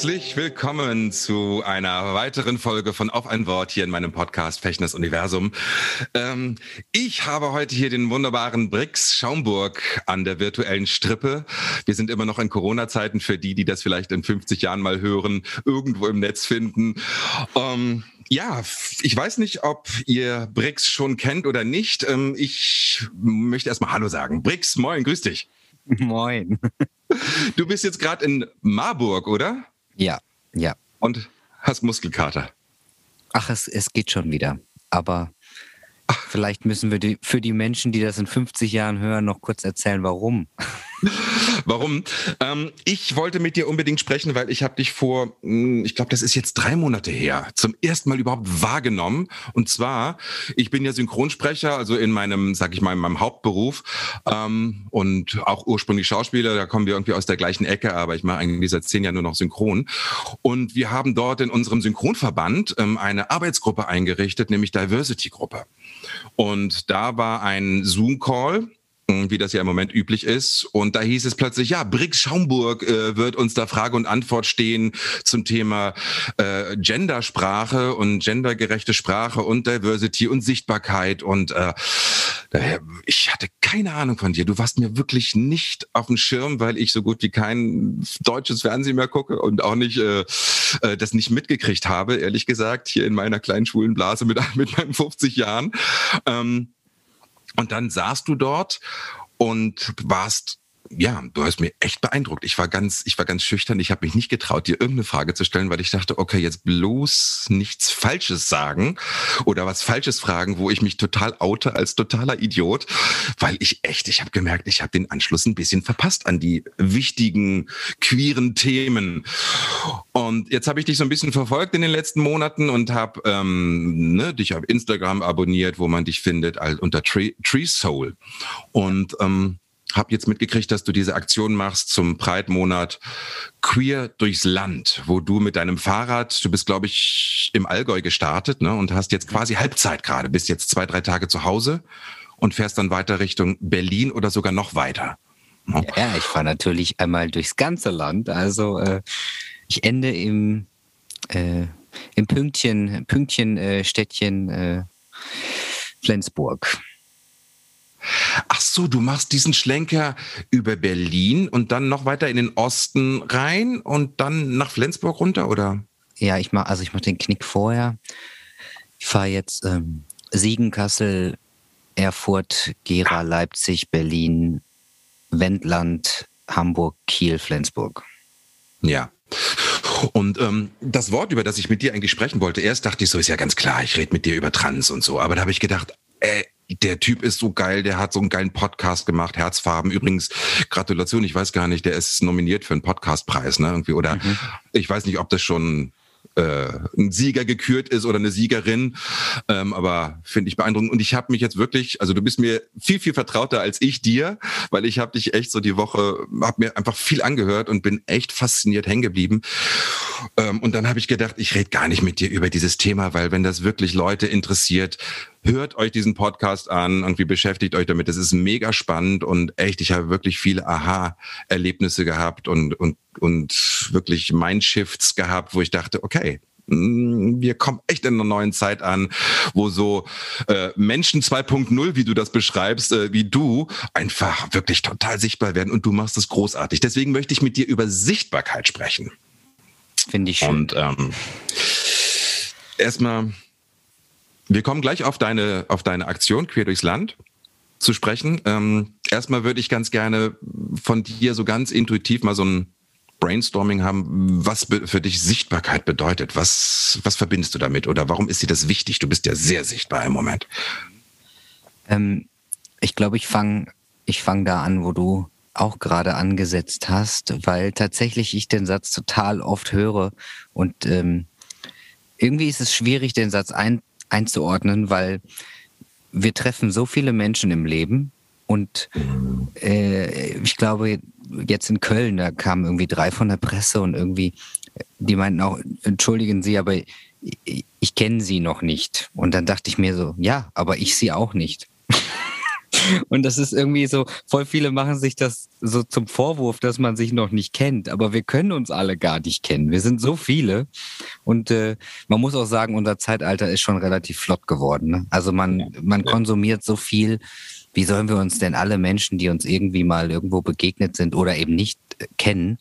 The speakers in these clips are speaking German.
Herzlich willkommen zu einer weiteren Folge von Auf ein Wort hier in meinem Podcast Fechners Universum. Ähm, ich habe heute hier den wunderbaren Brix Schaumburg an der virtuellen Strippe. Wir sind immer noch in Corona-Zeiten für die, die das vielleicht in 50 Jahren mal hören, irgendwo im Netz finden. Ähm, ja, ich weiß nicht, ob ihr Brix schon kennt oder nicht. Ähm, ich möchte erstmal Hallo sagen. Brix, moin, grüß dich. Moin. Du bist jetzt gerade in Marburg, oder? Ja, ja. Und hast Muskelkater. Ach, es, es geht schon wieder. Aber vielleicht müssen wir die, für die Menschen, die das in 50 Jahren hören, noch kurz erzählen, warum. Warum? Ähm, ich wollte mit dir unbedingt sprechen, weil ich habe dich vor, mh, ich glaube, das ist jetzt drei Monate her, zum ersten Mal überhaupt wahrgenommen. Und zwar, ich bin ja Synchronsprecher, also in meinem, sag ich mal, in meinem Hauptberuf ähm, und auch ursprünglich Schauspieler. Da kommen wir irgendwie aus der gleichen Ecke, aber ich mache eigentlich seit zehn Jahren nur noch Synchron. Und wir haben dort in unserem Synchronverband ähm, eine Arbeitsgruppe eingerichtet, nämlich Diversity-Gruppe. Und da war ein Zoom-Call wie das ja im Moment üblich ist. Und da hieß es plötzlich, ja, Brix Schaumburg äh, wird uns da Frage und Antwort stehen zum Thema äh, Gendersprache und gendergerechte Sprache und Diversity und Sichtbarkeit. Und äh, ich hatte keine Ahnung von dir. Du warst mir wirklich nicht auf dem Schirm, weil ich so gut wie kein deutsches Fernsehen mehr gucke und auch nicht äh, äh, das nicht mitgekriegt habe, ehrlich gesagt, hier in meiner kleinen schwulen Blase mit, mit meinen 50 Jahren. Ähm, und dann saßt du dort und warst ja, du hast mir echt beeindruckt. Ich war ganz, ich war ganz schüchtern. Ich habe mich nicht getraut, dir irgendeine Frage zu stellen, weil ich dachte, okay, jetzt bloß nichts Falsches sagen oder was Falsches fragen, wo ich mich total oute als totaler Idiot, weil ich echt, ich habe gemerkt, ich habe den Anschluss ein bisschen verpasst an die wichtigen queeren Themen. Und jetzt habe ich dich so ein bisschen verfolgt in den letzten Monaten und habe ähm, ne, dich auf Instagram abonniert, wo man dich findet, unter Tree, Tree Soul. Und ähm, habe jetzt mitgekriegt, dass du diese Aktion machst zum Pride-Monat Queer durchs Land, wo du mit deinem Fahrrad, du bist, glaube ich, im Allgäu gestartet ne, und hast jetzt quasi Halbzeit gerade, bist jetzt zwei, drei Tage zu Hause und fährst dann weiter Richtung Berlin oder sogar noch weiter. Ja, ich fahre natürlich einmal durchs ganze Land. Also äh, ich ende im, äh, im Pünktchen, Pünktchen äh, Städtchen äh, Flensburg. Ach so, du machst diesen Schlenker über Berlin und dann noch weiter in den Osten rein und dann nach Flensburg runter, oder? Ja, ich mach, also ich mache den Knick vorher. Ich fahre jetzt ähm, Siegen, Kassel, Erfurt, Gera, Leipzig, Berlin, Wendland, Hamburg, Kiel, Flensburg. Ja. Und ähm, das Wort, über das ich mit dir eigentlich sprechen wollte, erst dachte ich so, ist ja ganz klar, ich rede mit dir über Trans und so. Aber da habe ich gedacht, äh, der Typ ist so geil, der hat so einen geilen Podcast gemacht, Herzfarben. Übrigens, Gratulation, ich weiß gar nicht, der ist nominiert für einen Podcastpreis, ne? Irgendwie, oder mhm. ich weiß nicht, ob das schon äh, ein Sieger gekürt ist oder eine Siegerin, ähm, aber finde ich beeindruckend. Und ich habe mich jetzt wirklich, also du bist mir viel, viel vertrauter als ich dir, weil ich habe dich echt so die Woche, habe mir einfach viel angehört und bin echt fasziniert hängen geblieben. Ähm, und dann habe ich gedacht, ich rede gar nicht mit dir über dieses Thema, weil wenn das wirklich Leute interessiert, hört euch diesen Podcast an, irgendwie beschäftigt euch damit. Das ist mega spannend und echt, ich habe wirklich viele Aha-Erlebnisse gehabt und, und, und wirklich Mindshifts gehabt, wo ich dachte, okay, mm, wir kommen echt in einer neuen Zeit an, wo so äh, Menschen 2.0, wie du das beschreibst, äh, wie du, einfach wirklich total sichtbar werden und du machst es großartig. Deswegen möchte ich mit dir über Sichtbarkeit sprechen. Finde ich schön. Und ähm, erstmal wir kommen gleich auf deine, auf deine Aktion Quer durchs Land zu sprechen. Ähm, erstmal würde ich ganz gerne von dir so ganz intuitiv mal so ein Brainstorming haben, was für dich Sichtbarkeit bedeutet. Was, was verbindest du damit oder warum ist dir das wichtig? Du bist ja sehr sichtbar im Moment. Ähm, ich glaube, ich fange ich fang da an, wo du auch gerade angesetzt hast, weil tatsächlich ich den Satz total oft höre und ähm, irgendwie ist es schwierig, den Satz ein, einzuordnen, weil wir treffen so viele Menschen im Leben und äh, ich glaube, jetzt in Köln, da kamen irgendwie drei von der Presse und irgendwie, die meinten auch, entschuldigen Sie, aber ich, ich kenne Sie noch nicht. Und dann dachte ich mir so, ja, aber ich Sie auch nicht. Und das ist irgendwie so, voll viele machen sich das so zum Vorwurf, dass man sich noch nicht kennt. Aber wir können uns alle gar nicht kennen. Wir sind so viele. Und äh, man muss auch sagen, unser Zeitalter ist schon relativ flott geworden. Ne? Also man, man konsumiert so viel. Wie sollen wir uns denn alle Menschen, die uns irgendwie mal irgendwo begegnet sind oder eben nicht äh, kennen?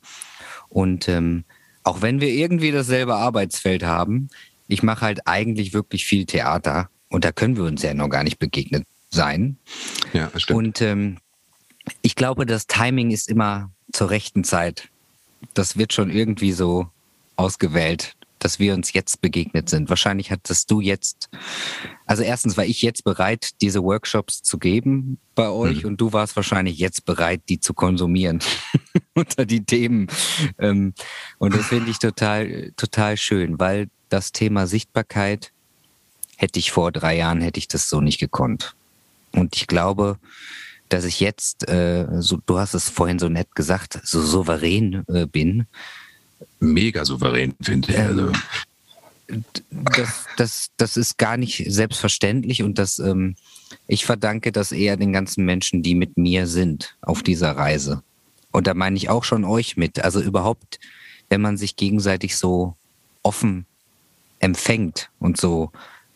Und ähm, auch wenn wir irgendwie dasselbe Arbeitsfeld haben, ich mache halt eigentlich wirklich viel Theater und da können wir uns ja noch gar nicht begegnet sein. Ja, stimmt. Und ähm, ich glaube, das Timing ist immer zur rechten Zeit. Das wird schon irgendwie so ausgewählt, dass wir uns jetzt begegnet sind. Wahrscheinlich hattest du jetzt, also erstens war ich jetzt bereit, diese Workshops zu geben bei euch mhm. und du warst wahrscheinlich jetzt bereit, die zu konsumieren unter die Themen. Ähm, und das finde ich total, total schön, weil das Thema Sichtbarkeit hätte ich vor drei Jahren, hätte ich das so nicht gekonnt. Und ich glaube, dass ich jetzt, äh, so, du hast es vorhin so nett gesagt, so souverän äh, bin. Mega souverän, finde ich. Also. Das, das, das ist gar nicht selbstverständlich und das, ähm, ich verdanke das eher den ganzen Menschen, die mit mir sind auf dieser Reise. Und da meine ich auch schon euch mit. Also überhaupt, wenn man sich gegenseitig so offen empfängt und so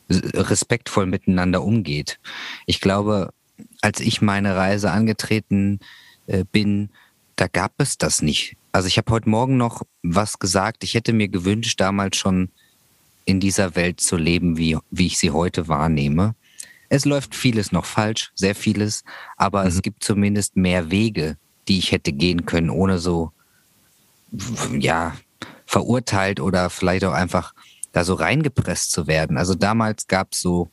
respektvoll miteinander umgeht. Ich glaube, als ich meine Reise angetreten äh, bin, da gab es das nicht. Also ich habe heute Morgen noch was gesagt. Ich hätte mir gewünscht, damals schon in dieser Welt zu leben, wie, wie ich sie heute wahrnehme. Es läuft vieles noch falsch, sehr vieles, aber mhm. es gibt zumindest mehr Wege, die ich hätte gehen können, ohne so, ja, verurteilt oder vielleicht auch einfach da so reingepresst zu werden. Also damals gab es so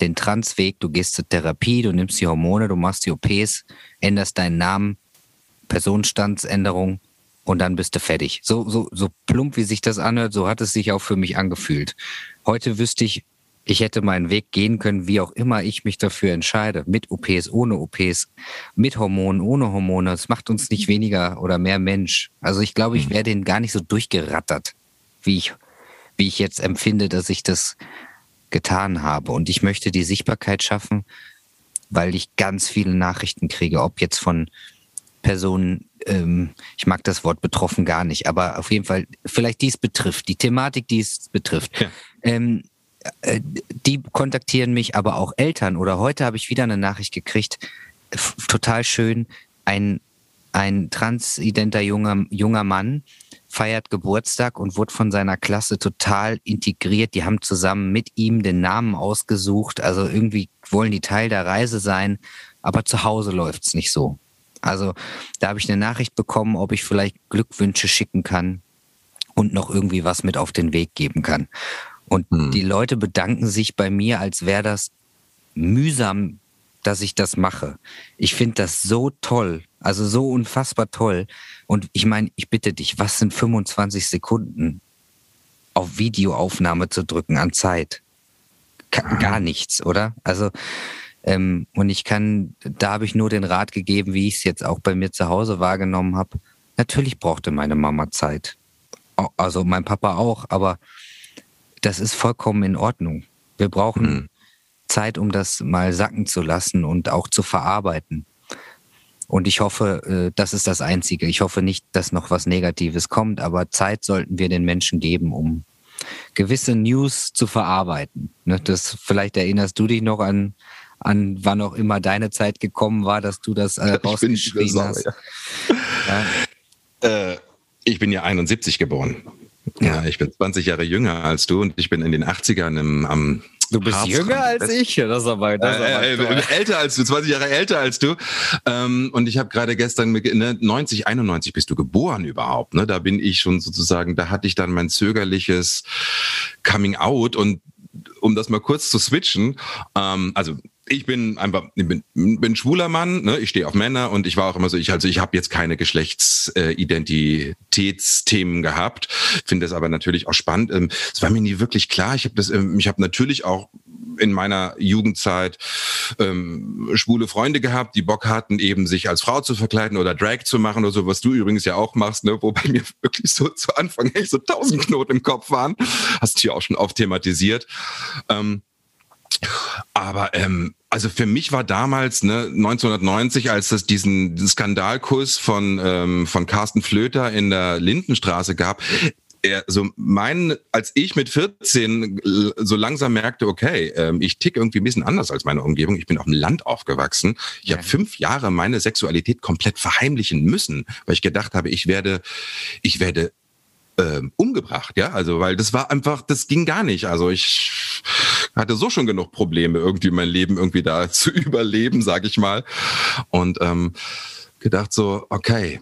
den Transweg, du gehst zur Therapie, du nimmst die Hormone, du machst die OPs, änderst deinen Namen, Personenstandsänderung und dann bist du fertig. So, so, so plump, wie sich das anhört, so hat es sich auch für mich angefühlt. Heute wüsste ich, ich hätte meinen Weg gehen können, wie auch immer ich mich dafür entscheide. Mit OPs, ohne OPs, mit Hormonen, ohne Hormone. Das macht uns nicht weniger oder mehr Mensch. Also ich glaube, ich hm. wäre den gar nicht so durchgerattert, wie ich wie ich jetzt empfinde, dass ich das getan habe. Und ich möchte die Sichtbarkeit schaffen, weil ich ganz viele Nachrichten kriege, ob jetzt von Personen, ähm, ich mag das Wort betroffen gar nicht, aber auf jeden Fall, vielleicht dies betrifft, die Thematik, die es betrifft. Ja. Ähm, äh, die kontaktieren mich, aber auch Eltern. Oder heute habe ich wieder eine Nachricht gekriegt, total schön, ein, ein transidenter junger, junger Mann, feiert Geburtstag und wurde von seiner Klasse total integriert. Die haben zusammen mit ihm den Namen ausgesucht. Also irgendwie wollen die Teil der Reise sein, aber zu Hause läuft's nicht so. Also da habe ich eine Nachricht bekommen, ob ich vielleicht Glückwünsche schicken kann und noch irgendwie was mit auf den Weg geben kann. Und hm. die Leute bedanken sich bei mir, als wäre das mühsam, dass ich das mache. Ich finde das so toll, also so unfassbar toll. Und ich meine, ich bitte dich, was sind 25 Sekunden auf Videoaufnahme zu drücken an Zeit? Gar nichts, oder? Also, ähm, und ich kann, da habe ich nur den Rat gegeben, wie ich es jetzt auch bei mir zu Hause wahrgenommen habe. Natürlich brauchte meine Mama Zeit. Also mein Papa auch, aber das ist vollkommen in Ordnung. Wir brauchen mhm. Zeit, um das mal sacken zu lassen und auch zu verarbeiten. Und ich hoffe, äh, das ist das Einzige. Ich hoffe nicht, dass noch was Negatives kommt, aber Zeit sollten wir den Menschen geben, um gewisse News zu verarbeiten. Ne, das, vielleicht erinnerst du dich noch an, an wann auch immer deine Zeit gekommen war, dass du das äh, rausgeschrieben ich hast. Ja. Ja. Äh, ich bin ja 71 geboren. Ja. ich bin 20 Jahre jünger als du und ich bin in den 80ern im, am Du bist Harz jünger als ich. Das ist aber, das ist aber äh, äh, älter als du, 20 Jahre älter als du. Ähm, und ich habe gerade gestern, ne, 90, 91 bist du geboren überhaupt. Ne? Da bin ich schon sozusagen, da hatte ich dann mein zögerliches Coming Out und um das mal kurz zu switchen, ähm, also ich bin einfach, bin, bin schwuler Mann, ne? ich stehe auf Männer und ich war auch immer so, ich also ich habe jetzt keine Geschlechtsidentitätsthemen gehabt, finde es aber natürlich auch spannend. Ähm, es war mir nie wirklich klar. Ich habe das, ähm, ich habe natürlich auch in meiner Jugendzeit ähm, schwule Freunde gehabt, die Bock hatten, eben sich als Frau zu verkleiden oder Drag zu machen oder so, was du übrigens ja auch machst, ne? wo bei mir wirklich so zu Anfang echt so tausend Knoten im Kopf waren. Hast du hier auch schon oft thematisiert. Ähm, aber ähm, also für mich war damals ne, 1990, als es diesen Skandalkuss von ähm, von Carsten Flöter in der Lindenstraße gab, er, so mein, als ich mit 14 so langsam merkte, okay, ähm, ich tick irgendwie ein bisschen anders als meine Umgebung. Ich bin auf dem Land aufgewachsen. Ich ja. habe fünf Jahre meine Sexualität komplett verheimlichen müssen, weil ich gedacht habe, ich werde, ich werde ähm, umgebracht, ja, also weil das war einfach, das ging gar nicht. Also ich hatte so schon genug Probleme, irgendwie mein Leben irgendwie da zu überleben, sag ich mal. Und ähm, gedacht so, okay,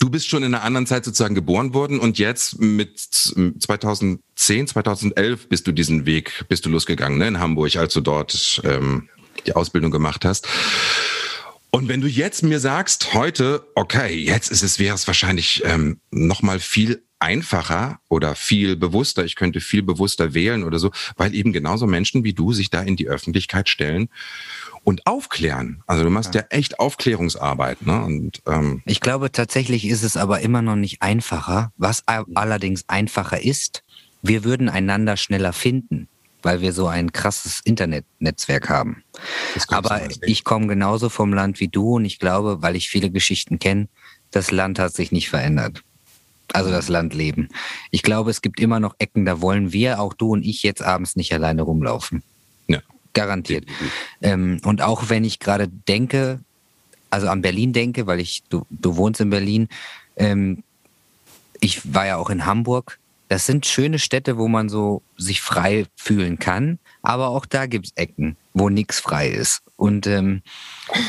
Du bist schon in einer anderen Zeit sozusagen geboren worden und jetzt mit 2010, 2011 bist du diesen Weg, bist du losgegangen ne, in Hamburg, als du dort ähm, die Ausbildung gemacht hast. Und wenn du jetzt mir sagst, heute, okay, jetzt ist es, wäre es wahrscheinlich ähm, nochmal viel einfacher oder viel bewusster, ich könnte viel bewusster wählen oder so, weil eben genauso Menschen wie du sich da in die Öffentlichkeit stellen und aufklären. Also du machst ja, ja echt Aufklärungsarbeit. Ne? Und, ähm ich glaube, tatsächlich ist es aber immer noch nicht einfacher. Was allerdings einfacher ist, wir würden einander schneller finden weil wir so ein krasses Internetnetzwerk haben. Aber ich komme genauso vom Land wie du und ich glaube, weil ich viele Geschichten kenne, das Land hat sich nicht verändert. Also das Landleben. Ich glaube, es gibt immer noch Ecken, da wollen wir, auch du und ich, jetzt abends nicht alleine rumlaufen. Ja. Garantiert. Ähm, und auch wenn ich gerade denke, also an Berlin denke, weil ich, du, du wohnst in Berlin, ähm, ich war ja auch in Hamburg, das sind schöne Städte, wo man so sich frei fühlen kann. Aber auch da gibt's Ecken, wo nichts frei ist. Und ähm,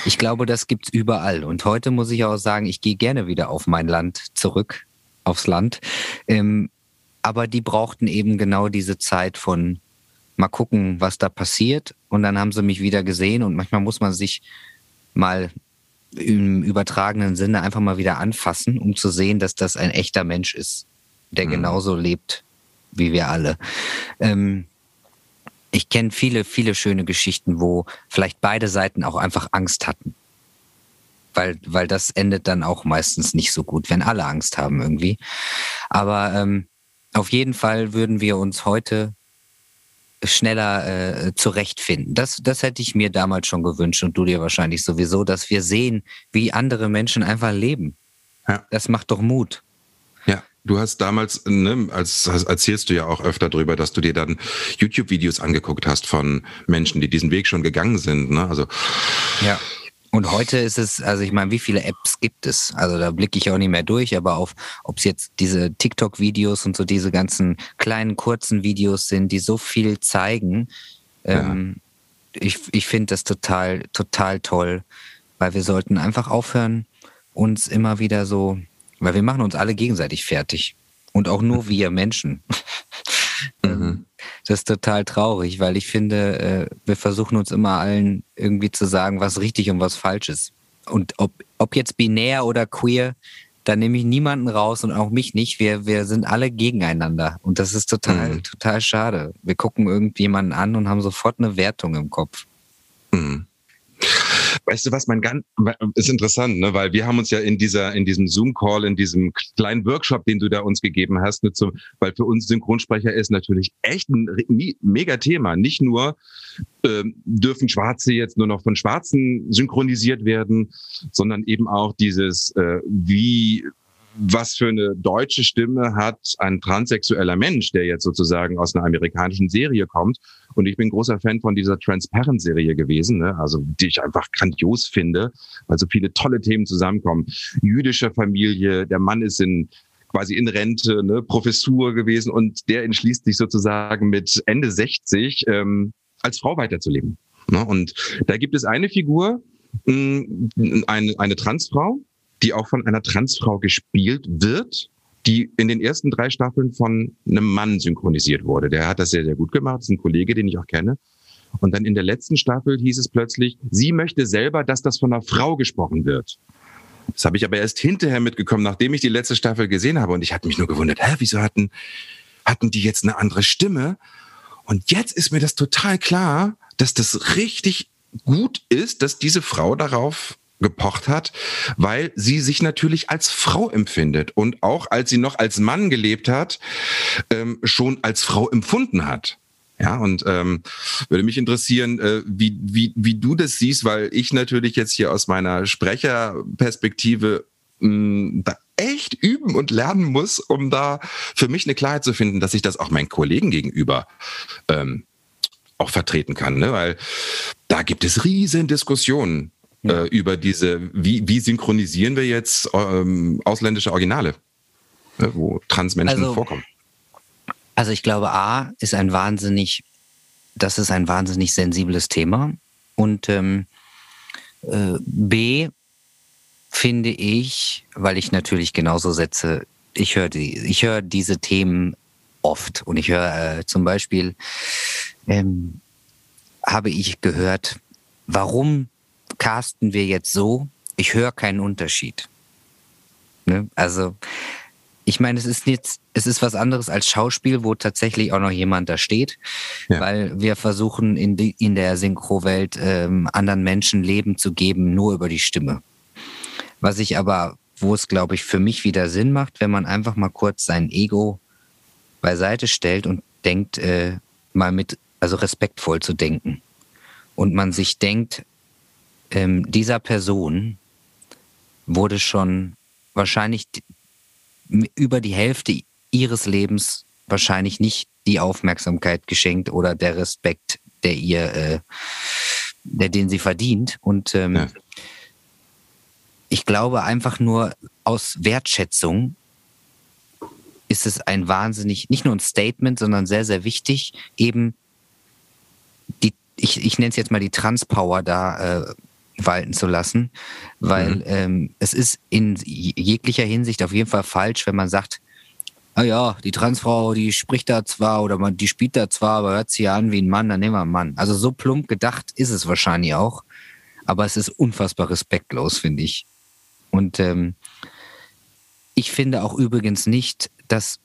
ich glaube, das gibt's überall. Und heute muss ich auch sagen, ich gehe gerne wieder auf mein Land zurück, aufs Land. Ähm, aber die brauchten eben genau diese Zeit von mal gucken, was da passiert. Und dann haben sie mich wieder gesehen. Und manchmal muss man sich mal im übertragenen Sinne einfach mal wieder anfassen, um zu sehen, dass das ein echter Mensch ist der mhm. genauso lebt wie wir alle. Ähm, ich kenne viele, viele schöne Geschichten, wo vielleicht beide Seiten auch einfach Angst hatten. Weil, weil das endet dann auch meistens nicht so gut, wenn alle Angst haben irgendwie. Aber ähm, auf jeden Fall würden wir uns heute schneller äh, zurechtfinden. Das, das hätte ich mir damals schon gewünscht und du dir wahrscheinlich sowieso, dass wir sehen, wie andere Menschen einfach leben. Ja. Das macht doch Mut. Du hast damals, ne, als erzählst du ja auch öfter drüber, dass du dir dann YouTube-Videos angeguckt hast von Menschen, die diesen Weg schon gegangen sind. Ne? Also ja. Und heute ist es, also ich meine, wie viele Apps gibt es? Also da blicke ich auch nicht mehr durch, aber auf, ob es jetzt diese TikTok-Videos und so diese ganzen kleinen, kurzen Videos sind, die so viel zeigen. Ja. Ähm, ich ich finde das total, total toll, weil wir sollten einfach aufhören, uns immer wieder so weil wir machen uns alle gegenseitig fertig. Und auch nur wir Menschen. Mhm. Das ist total traurig, weil ich finde, äh, wir versuchen uns immer allen irgendwie zu sagen, was richtig und was falsch ist. Und ob, ob jetzt binär oder queer, da nehme ich niemanden raus und auch mich nicht. Wir, wir sind alle gegeneinander. Und das ist total, mhm. total schade. Wir gucken irgendjemanden an und haben sofort eine Wertung im Kopf. Mhm. Weißt du was, mein ganz, ist interessant, ne? weil wir haben uns ja in dieser, in diesem Zoom-Call, in diesem kleinen Workshop, den du da uns gegeben hast, mit so, weil für uns Synchronsprecher ist natürlich echt ein mega Thema. Nicht nur äh, dürfen Schwarze jetzt nur noch von Schwarzen synchronisiert werden, sondern eben auch dieses, äh, wie was für eine deutsche Stimme hat ein transsexueller Mensch, der jetzt sozusagen aus einer amerikanischen Serie kommt. Und ich bin großer Fan von dieser Transparent-Serie gewesen, ne? also die ich einfach grandios finde, weil so viele tolle Themen zusammenkommen. Jüdische Familie, der Mann ist in quasi in Rente, ne, Professur gewesen und der entschließt sich sozusagen mit Ende 60 ähm, als Frau weiterzuleben. Ne? Und da gibt es eine Figur, mh, eine, eine Transfrau, die auch von einer Transfrau gespielt wird, die in den ersten drei Staffeln von einem Mann synchronisiert wurde. Der hat das sehr, sehr gut gemacht. Das ist ein Kollege, den ich auch kenne. Und dann in der letzten Staffel hieß es plötzlich, sie möchte selber, dass das von einer Frau gesprochen wird. Das habe ich aber erst hinterher mitgekommen, nachdem ich die letzte Staffel gesehen habe. Und ich hatte mich nur gewundert, hä, wieso hatten, hatten die jetzt eine andere Stimme? Und jetzt ist mir das total klar, dass das richtig gut ist, dass diese Frau darauf gepocht hat, weil sie sich natürlich als Frau empfindet und auch als sie noch als Mann gelebt hat, ähm, schon als Frau empfunden hat. Ja, und ähm, würde mich interessieren, äh, wie, wie, wie du das siehst, weil ich natürlich jetzt hier aus meiner Sprecherperspektive mh, da echt üben und lernen muss, um da für mich eine Klarheit zu finden, dass ich das auch meinen Kollegen gegenüber ähm, auch vertreten kann. Ne? Weil da gibt es riesen Diskussionen ja. äh, über diese, wie, wie synchronisieren wir jetzt ähm, ausländische Originale, ne, wo Transmenschen also, vorkommen. Also ich glaube, A ist ein wahnsinnig, das ist ein wahnsinnig sensibles Thema. Und ähm, äh, B finde ich, weil ich natürlich genauso setze, ich höre die, ich höre diese Themen oft und ich höre äh, zum Beispiel ähm, habe ich gehört, warum casten wir jetzt so? Ich höre keinen Unterschied. Ne? Also, ich meine, es ist jetzt, es ist was anderes als Schauspiel, wo tatsächlich auch noch jemand da steht, ja. weil wir versuchen in, die, in der Synchro-Welt ähm, anderen Menschen Leben zu geben, nur über die Stimme. Was ich aber, wo es, glaube ich, für mich wieder Sinn macht, wenn man einfach mal kurz sein Ego beiseite stellt und denkt, äh, mal mit, also respektvoll zu denken. Und man sich denkt, ähm, dieser Person wurde schon wahrscheinlich über die Hälfte ihres Lebens wahrscheinlich nicht die Aufmerksamkeit geschenkt oder der Respekt, der ihr, äh, der den sie verdient. Und ähm, ja. ich glaube einfach nur aus Wertschätzung ist es ein wahnsinnig, nicht nur ein Statement, sondern sehr, sehr wichtig, eben die, ich, ich nenne es jetzt mal die Transpower da äh, walten zu lassen, weil mhm. ähm, es ist in jeglicher Hinsicht auf jeden Fall falsch, wenn man sagt, ah ja, die Transfrau, die spricht da zwar oder man, die spielt da zwar, aber hört sich ja an wie ein Mann, dann nehmen wir einen Mann. Also so plump gedacht ist es wahrscheinlich auch, aber es ist unfassbar respektlos, finde ich. Und ähm, ich finde auch übrigens nicht, dass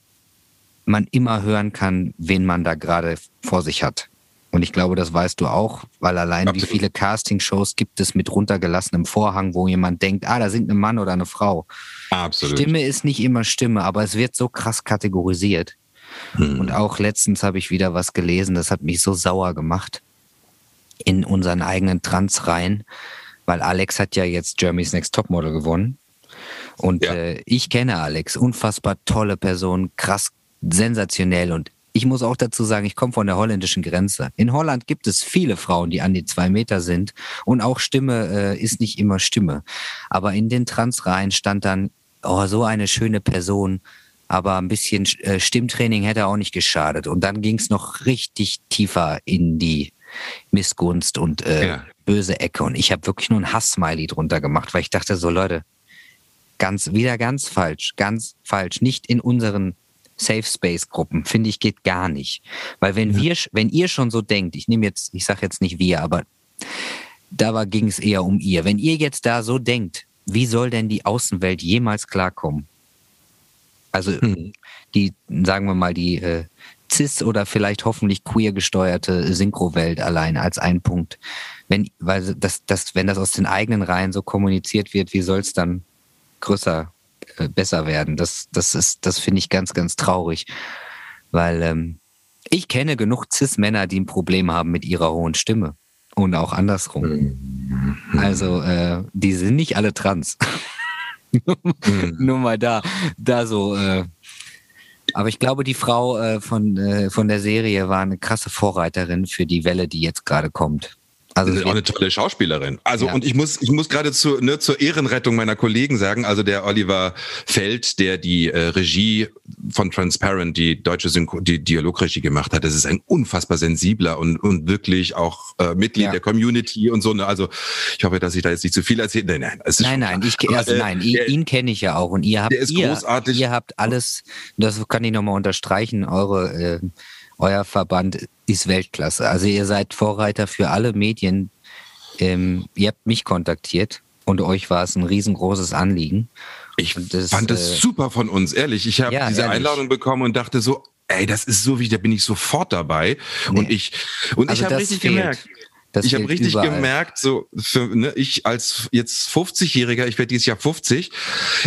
man immer hören kann, wen man da gerade vor sich hat. Und ich glaube, das weißt du auch, weil allein Absolut. wie viele Castingshows gibt es mit runtergelassenem Vorhang, wo jemand denkt, ah, da singt ein Mann oder eine Frau. Absolut. Stimme ist nicht immer Stimme, aber es wird so krass kategorisiert. Hm. Und auch letztens habe ich wieder was gelesen, das hat mich so sauer gemacht in unseren eigenen Transreihen, weil Alex hat ja jetzt Jeremy's Next Topmodel gewonnen. Und ja. äh, ich kenne Alex, unfassbar tolle Person, krass sensationell und ich muss auch dazu sagen, ich komme von der holländischen Grenze. In Holland gibt es viele Frauen, die an die zwei Meter sind und auch Stimme äh, ist nicht immer Stimme. Aber in den Transreihen stand dann, oh, so eine schöne Person, aber ein bisschen äh, Stimmtraining hätte auch nicht geschadet. Und dann ging es noch richtig tiefer in die Missgunst und äh, ja. böse Ecke. Und ich habe wirklich nur ein Hass-Smiley drunter gemacht, weil ich dachte so, Leute, ganz, wieder ganz falsch, ganz falsch. Nicht in unseren Safe Space Gruppen, finde ich, geht gar nicht. Weil wenn ja. wir, wenn ihr schon so denkt, ich nehme jetzt, ich sage jetzt nicht wir, aber da ging es eher um ihr. Wenn ihr jetzt da so denkt, wie soll denn die Außenwelt jemals klarkommen? Also hm. die, sagen wir mal, die äh, cis oder vielleicht hoffentlich queer gesteuerte Synchro-Welt allein als ein Punkt. Wenn, weil das, das, wenn das aus den eigenen Reihen so kommuniziert wird, wie soll es dann größer besser werden. Das, das ist, das finde ich ganz, ganz traurig, weil ähm, ich kenne genug Cis-Männer, die ein Problem haben mit ihrer hohen Stimme und auch andersrum. Mhm. Also äh, die sind nicht alle trans. Mhm. Nur mal da, da so. Äh, aber ich glaube, die Frau äh, von, äh, von der Serie war eine krasse Vorreiterin für die Welle, die jetzt gerade kommt. Also sie ist auch eine tolle Schauspielerin. Also ja. und ich muss ich muss gerade zu, ne, zur Ehrenrettung meiner Kollegen sagen, also der Oliver Feld, der die äh, Regie von Transparent, die deutsche Synchro, die Dialogregie gemacht hat, das ist ein unfassbar sensibler und und wirklich auch äh, Mitglied ja. der Community und so. Ne? Also ich hoffe, dass ich da jetzt nicht zu viel erzähle. Nein, nein, es ist nein, nein, ich also, äh, nein, der, ihn kenne ich ja auch und ihr habt ihr, großartig. Ihr habt alles, das kann ich nochmal unterstreichen, eure äh, euer Verband ist Weltklasse. Also ihr seid Vorreiter für alle Medien. Ähm, ihr habt mich kontaktiert und euch war es ein riesengroßes Anliegen. Ich das, fand das äh, super von uns, ehrlich. Ich habe ja, diese ehrlich. Einladung bekommen und dachte so, ey, das ist so wie, da bin ich sofort dabei. Nee. Und ich, und also ich habe richtig fehlt. gemerkt, das ich habe richtig überall. gemerkt, so für, ne, ich als jetzt 50-Jähriger, ich werde dieses Jahr 50,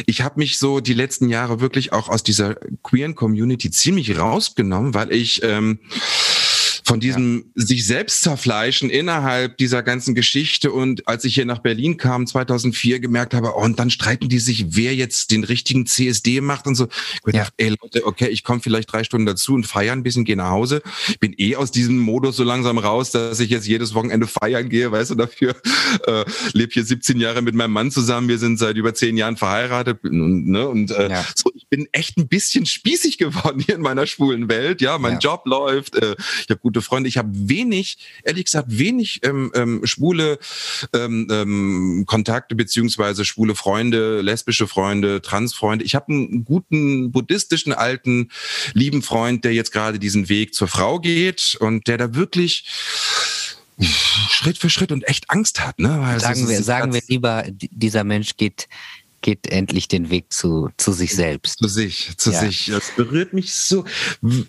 ich habe mich so die letzten Jahre wirklich auch aus dieser queeren Community ziemlich rausgenommen, weil ich ähm, von diesem ja. sich selbst zerfleischen innerhalb dieser ganzen Geschichte und als ich hier nach Berlin kam 2004 gemerkt habe, oh, und dann streiten die sich, wer jetzt den richtigen CSD macht und so. Ich gedacht, ja. ey Leute, okay, ich komme vielleicht drei Stunden dazu und feiere ein bisschen, gehe nach Hause. Ich bin eh aus diesem Modus so langsam raus, dass ich jetzt jedes Wochenende feiern gehe, weißt du, dafür äh, lebe hier 17 Jahre mit meinem Mann zusammen. Wir sind seit über zehn Jahren verheiratet und, ne, und äh, ja. so, ich bin echt ein bisschen spießig geworden hier in meiner schwulen Welt. Ja, mein Job läuft, äh, ich habe gute gute Freunde. Ich habe wenig, ehrlich gesagt, wenig ähm, ähm, schwule ähm, ähm, Kontakte beziehungsweise schwule Freunde, lesbische Freunde, Transfreunde. Ich habe einen guten buddhistischen alten lieben Freund, der jetzt gerade diesen Weg zur Frau geht und der da wirklich Schritt für Schritt und echt Angst hat. Ne? Weil sagen wir, sagen wir lieber, dieser Mensch geht geht endlich den Weg zu, zu sich selbst. Zu sich, zu ja. sich. Das berührt mich so,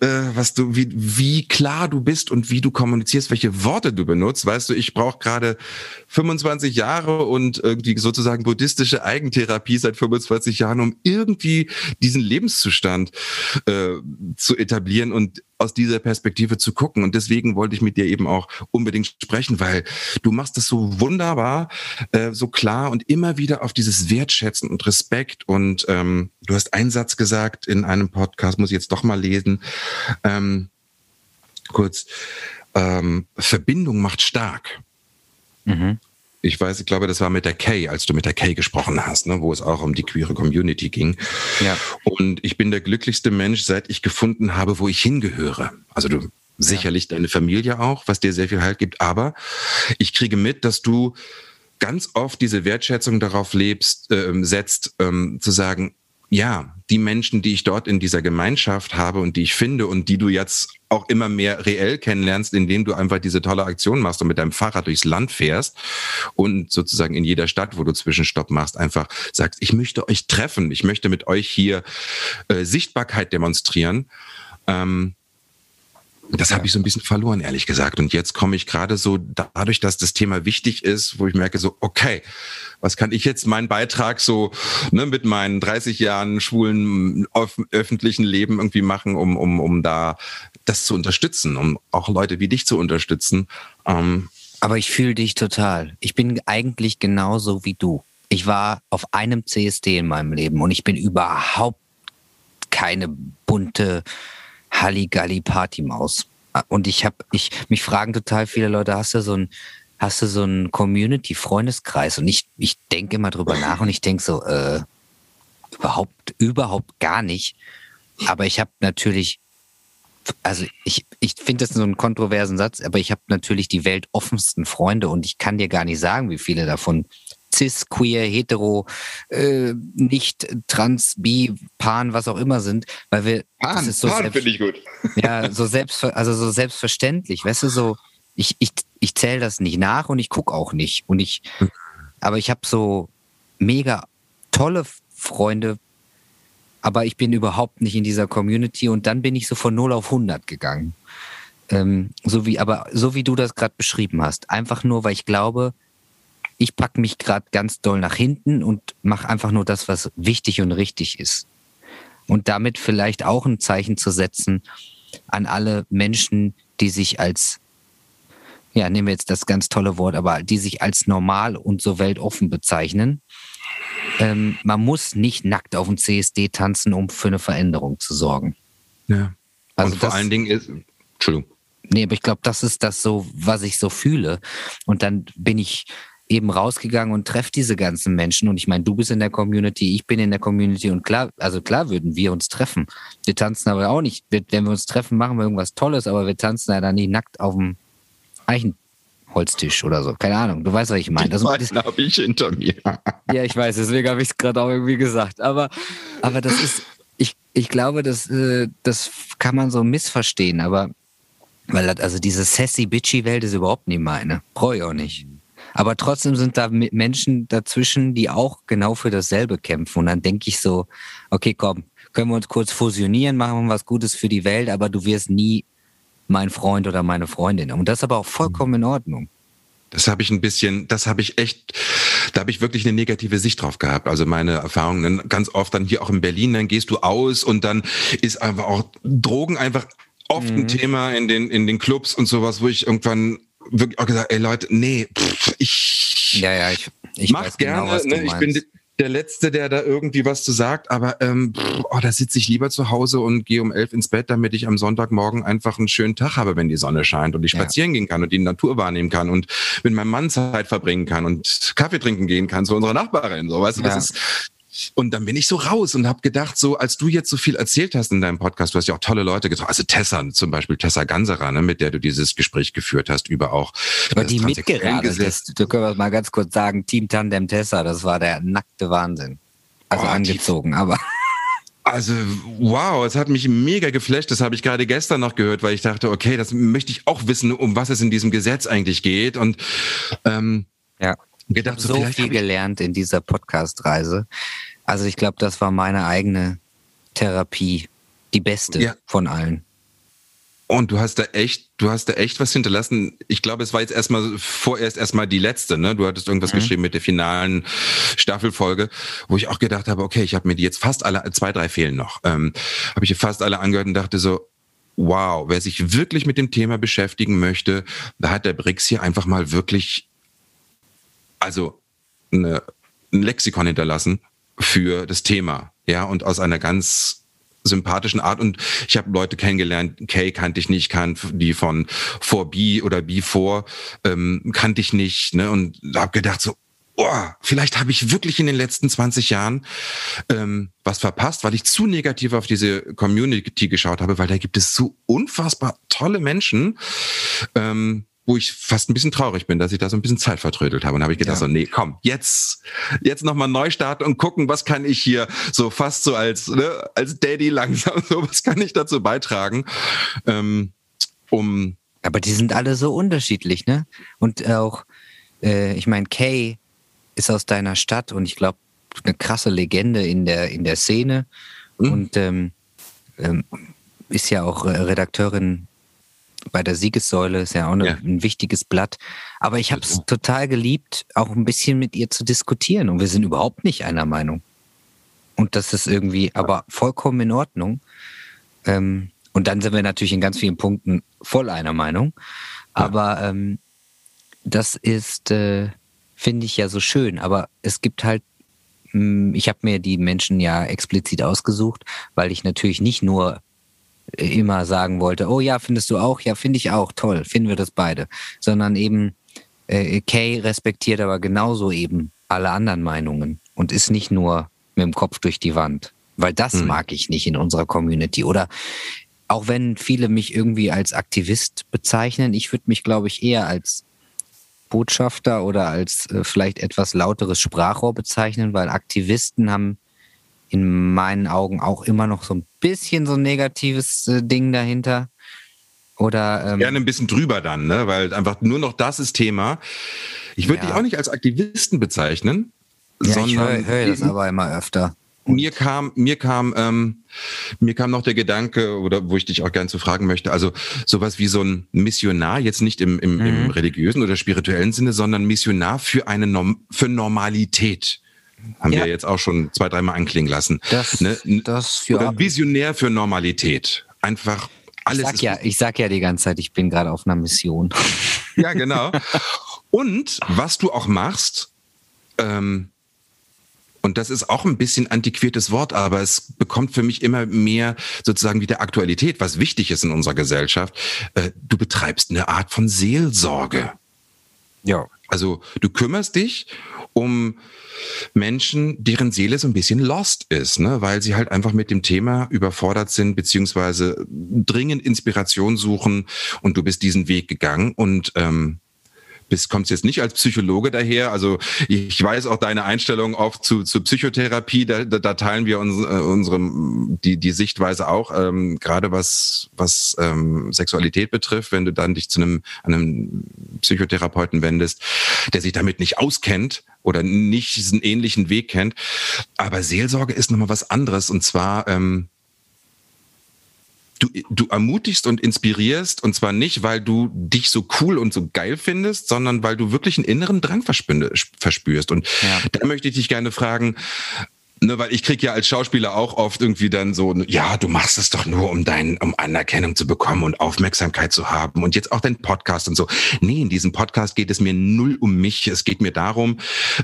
äh, was du, wie, wie klar du bist und wie du kommunizierst, welche Worte du benutzt. Weißt du, ich brauche gerade 25 Jahre und irgendwie sozusagen buddhistische Eigentherapie seit 25 Jahren, um irgendwie diesen Lebenszustand äh, zu etablieren und aus dieser Perspektive zu gucken. Und deswegen wollte ich mit dir eben auch unbedingt sprechen, weil du machst das so wunderbar, äh, so klar und immer wieder auf dieses Wertschätzen und Respekt. Und ähm, du hast einen Satz gesagt in einem Podcast, muss ich jetzt doch mal lesen. Ähm, kurz, ähm, Verbindung macht stark. Mhm ich weiß, ich glaube, das war mit der Kay, als du mit der Kay gesprochen hast, ne, wo es auch um die queere Community ging. Ja. Und ich bin der glücklichste Mensch, seit ich gefunden habe, wo ich hingehöre. Also du sicherlich ja. deine Familie auch, was dir sehr viel Halt gibt, aber ich kriege mit, dass du ganz oft diese Wertschätzung darauf lebst, äh, setzt, ähm, zu sagen, ja, die Menschen, die ich dort in dieser Gemeinschaft habe und die ich finde und die du jetzt auch immer mehr reell kennenlernst, indem du einfach diese tolle Aktion machst und mit deinem Fahrrad durchs Land fährst und sozusagen in jeder Stadt, wo du Zwischenstopp machst, einfach sagst, ich möchte euch treffen, ich möchte mit euch hier äh, Sichtbarkeit demonstrieren. Ähm, das habe ich so ein bisschen verloren, ehrlich gesagt. Und jetzt komme ich gerade so dadurch, dass das Thema wichtig ist, wo ich merke so, okay, was kann ich jetzt meinen Beitrag so ne, mit meinen 30 Jahren schwulen öffentlichen Leben irgendwie machen, um, um, um da das zu unterstützen, um auch Leute wie dich zu unterstützen. Ähm, Aber ich fühle dich total. Ich bin eigentlich genauso wie du. Ich war auf einem CSD in meinem Leben und ich bin überhaupt keine bunte Halligalli-Partymaus. Und ich habe, ich, mich fragen total viele Leute, hast du so ein, hast du so einen Community-Freundeskreis? Und ich, ich denke immer drüber nach und ich denke so, äh, überhaupt, überhaupt gar nicht. Aber ich habe natürlich, also ich, ich finde das so einen kontroversen Satz, aber ich habe natürlich die weltoffensten Freunde und ich kann dir gar nicht sagen, wie viele davon cis, queer, hetero, äh, nicht trans, bi, pan, was auch immer sind, weil wir pan, das ist so pan finde ich gut. Ja, so selbst also so selbstverständlich, weißt du, so ich ich ich zähle das nicht nach und ich gucke auch nicht und ich aber ich habe so mega tolle Freunde, aber ich bin überhaupt nicht in dieser Community und dann bin ich so von 0 auf 100 gegangen. Ähm, so wie, aber so wie du das gerade beschrieben hast. Einfach nur, weil ich glaube, ich packe mich gerade ganz doll nach hinten und mache einfach nur das, was wichtig und richtig ist. Und damit vielleicht auch ein Zeichen zu setzen an alle Menschen, die sich als, ja, nehmen wir jetzt das ganz tolle Wort, aber die sich als normal und so weltoffen bezeichnen. Ähm, man muss nicht nackt auf dem CSD tanzen, um für eine Veränderung zu sorgen. Ja. Also und vor das, allen Dingen ist, Entschuldigung. Nee, aber ich glaube, das ist das so, was ich so fühle. Und dann bin ich eben rausgegangen und treffe diese ganzen Menschen. Und ich meine, du bist in der Community, ich bin in der Community und klar, also klar würden wir uns treffen. Wir tanzen aber auch nicht. Wenn wir uns treffen, machen wir irgendwas Tolles, aber wir tanzen ja dann nicht nackt auf dem Eichenholztisch oder so. Keine Ahnung, du weißt, was ich meine. Das habe ich hinter mir. ja, ich weiß, deswegen habe ich es gerade auch irgendwie gesagt. Aber, aber das ist, ich, ich glaube, das, äh, das kann man so missverstehen. Aber Weil also diese sassy-bitchy-Welt ist überhaupt nicht meine. Brauche ich auch nicht. Aber trotzdem sind da Menschen dazwischen, die auch genau für dasselbe kämpfen. Und dann denke ich so, okay, komm, können wir uns kurz fusionieren, machen wir was Gutes für die Welt, aber du wirst nie mein Freund oder meine Freundin. Und das ist aber auch vollkommen in Ordnung. Das habe ich ein bisschen, das habe ich echt, da habe ich wirklich eine negative Sicht drauf gehabt. Also meine Erfahrungen ganz oft dann hier auch in Berlin, dann gehst du aus und dann ist einfach auch Drogen einfach oft mhm. ein Thema in den in den Clubs und sowas, wo ich irgendwann wirklich auch gesagt, ey Leute, nee, pff, ich ja ja, ich, ich mach genau, gerne, genau, ne? ich bin der Letzte, der da irgendwie was zu sagt, aber ähm, oh, da sitze ich lieber zu Hause und gehe um elf ins Bett, damit ich am Sonntagmorgen einfach einen schönen Tag habe, wenn die Sonne scheint und ich ja. spazieren gehen kann und die Natur wahrnehmen kann und mit meinem Mann Zeit verbringen kann und Kaffee trinken gehen kann zu unserer Nachbarin. So, weißt du, ja. das ist und dann bin ich so raus und habe gedacht, so als du jetzt so viel erzählt hast in deinem Podcast, du hast ja auch tolle Leute getroffen, also Tessa zum Beispiel, Tessa Ganserer, ne, mit der du dieses Gespräch geführt hast über auch über die mitgeradelt ist. Du können mal ganz kurz sagen, Team Tandem Tessa, das war der nackte Wahnsinn. Also oh, angezogen, aber also, wow, es hat mich mega geflasht. Das habe ich gerade gestern noch gehört, weil ich dachte, okay, das möchte ich auch wissen, um was es in diesem Gesetz eigentlich geht. Und ähm, ja gedacht, so, so viel gelernt in dieser Podcast-Reise. Also ich glaube, das war meine eigene Therapie, die beste ja. von allen. Und du hast da echt, du hast da echt was hinterlassen. Ich glaube, es war jetzt erstmal vorerst erstmal die letzte, ne? Du hattest irgendwas mhm. geschrieben mit der finalen Staffelfolge, wo ich auch gedacht habe, okay, ich habe mir die jetzt fast alle, zwei, drei fehlen noch, ähm, habe ich fast alle angehört und dachte so, wow, wer sich wirklich mit dem Thema beschäftigen möchte, da hat der Brix hier einfach mal wirklich also eine, ein Lexikon hinterlassen für das Thema, ja, und aus einer ganz sympathischen Art. Und ich habe Leute kennengelernt, Kay kannte ich nicht, kann die von 4B oder B4 ähm, kannte ich nicht, ne, und habe gedacht so, oh, vielleicht habe ich wirklich in den letzten 20 Jahren ähm, was verpasst, weil ich zu negativ auf diese Community geschaut habe, weil da gibt es so unfassbar tolle Menschen, ähm, wo ich fast ein bisschen traurig bin, dass ich da so ein bisschen Zeit vertrödelt habe. Und habe ich gedacht, ja. so, nee, komm, jetzt, jetzt nochmal neu starten und gucken, was kann ich hier so fast so als, ne, als Daddy langsam, so was kann ich dazu beitragen, ähm, um. Aber die sind alle so unterschiedlich, ne? Und auch, äh, ich meine, Kay ist aus deiner Stadt und ich glaube, eine krasse Legende in der, in der Szene. Mhm. Und ähm, ähm, ist ja auch Redakteurin bei der Siegessäule, ist ja auch eine, ja. ein wichtiges Blatt. Aber ich habe es total geliebt, auch ein bisschen mit ihr zu diskutieren. Und wir sind überhaupt nicht einer Meinung. Und das ist irgendwie aber vollkommen in Ordnung. Ähm, und dann sind wir natürlich in ganz vielen Punkten voll einer Meinung. Aber ähm, das ist, äh, finde ich ja so schön. Aber es gibt halt, hm, ich habe mir die Menschen ja explizit ausgesucht, weil ich natürlich nicht nur immer sagen wollte, oh ja, findest du auch? Ja, finde ich auch, toll, finden wir das beide. Sondern eben, äh, Kay respektiert aber genauso eben alle anderen Meinungen und ist nicht nur mit dem Kopf durch die Wand. Weil das hm. mag ich nicht in unserer Community. Oder auch wenn viele mich irgendwie als Aktivist bezeichnen, ich würde mich, glaube ich, eher als Botschafter oder als äh, vielleicht etwas lauteres Sprachrohr bezeichnen, weil Aktivisten haben in meinen Augen auch immer noch so ein bisschen so ein negatives äh, Ding dahinter. Oder ähm, gerne ein bisschen drüber dann, ne? Weil einfach nur noch das ist Thema. Ich würde ja. dich auch nicht als Aktivisten bezeichnen, ja, sondern ich höre hör das aber immer öfter. Mir kam, mir kam, ähm, mir kam noch der Gedanke, oder wo ich dich auch gerne zu fragen möchte, also sowas wie so ein Missionar, jetzt nicht im, im, mhm. im religiösen oder spirituellen Sinne, sondern Missionar für eine Norm für Normalität haben ja. wir jetzt auch schon zwei, dreimal anklingen lassen. Das, ne? das für Oder Visionär für Normalität. Einfach alles. Ich sag, ja, ich sag ja die ganze Zeit, ich bin gerade auf einer Mission. Ja, genau. Und was du auch machst, ähm, und das ist auch ein bisschen antiquiertes Wort, aber es bekommt für mich immer mehr sozusagen wieder Aktualität, was wichtig ist in unserer Gesellschaft. Äh, du betreibst eine Art von Seelsorge. Ja. Also du kümmerst dich um Menschen, deren Seele so ein bisschen lost ist, ne? weil sie halt einfach mit dem Thema überfordert sind, beziehungsweise dringend Inspiration suchen und du bist diesen Weg gegangen und ähm, bist, kommst jetzt nicht als Psychologe daher. Also ich weiß auch deine Einstellung oft zu, zu Psychotherapie, da, da, da teilen wir uns, äh, unsere, die, die Sichtweise auch, ähm, gerade was, was ähm, Sexualität betrifft, wenn du dann dich zu einem, einem Psychotherapeuten wendest, der sich damit nicht auskennt oder nicht diesen ähnlichen Weg kennt. Aber Seelsorge ist nochmal was anderes und zwar, ähm, du, du ermutigst und inspirierst und zwar nicht, weil du dich so cool und so geil findest, sondern weil du wirklich einen inneren Drang verspürst. Und ja. da möchte ich dich gerne fragen, Ne, weil ich krieg ja als Schauspieler auch oft irgendwie dann so, ja, du machst es doch nur, um dein, um Anerkennung zu bekommen und Aufmerksamkeit zu haben und jetzt auch dein Podcast und so. Nee, in diesem Podcast geht es mir null um mich. Es geht mir darum,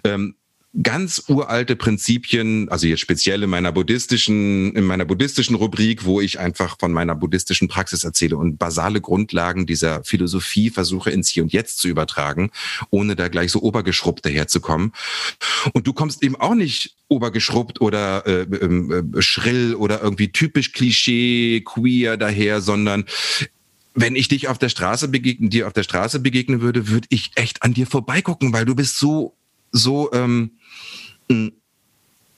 ähm, ganz uralte Prinzipien, also jetzt speziell in meiner buddhistischen, in meiner buddhistischen Rubrik, wo ich einfach von meiner buddhistischen Praxis erzähle und basale Grundlagen dieser Philosophie versuche ins Hier und Jetzt zu übertragen, ohne da gleich so obergeschrubbt daherzukommen. Und du kommst eben auch nicht obergeschrubbt oder äh, äh, schrill oder irgendwie typisch Klischee, queer daher, sondern wenn ich dich auf der Straße begegnen, dir auf der Straße begegnen würde, würde ich echt an dir vorbeigucken, weil du bist so so ähm,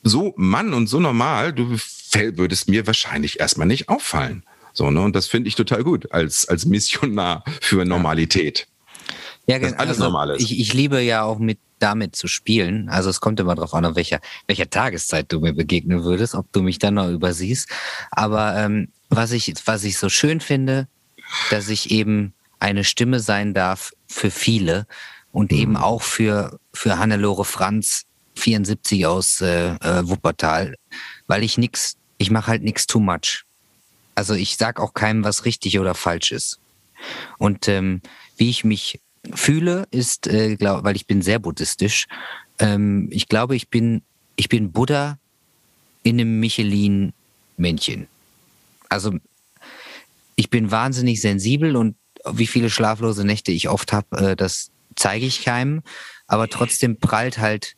so Mann und so normal, du würdest mir wahrscheinlich erstmal nicht auffallen. So, ne? Und das finde ich total gut als, als Missionar für Normalität. Ja, genau. Alles also, normal ist. Ich, ich liebe ja auch mit damit zu spielen. Also es kommt immer darauf an, auf welcher, welcher Tageszeit du mir begegnen würdest, ob du mich dann noch übersiehst. Aber ähm, was, ich, was ich so schön finde, dass ich eben eine Stimme sein darf für viele und mhm. eben auch für, für Hannelore Franz, 74 aus äh, äh, Wuppertal, weil ich nix, ich mache halt nix too much. Also ich sag auch keinem, was richtig oder falsch ist. Und ähm, wie ich mich fühle, ist, äh, glaub, weil ich bin sehr buddhistisch. Ähm, ich glaube, ich bin, ich bin Buddha in einem Michelin-Männchen. Also ich bin wahnsinnig sensibel und wie viele schlaflose Nächte ich oft habe, äh, das zeige ich keinem. Aber trotzdem prallt halt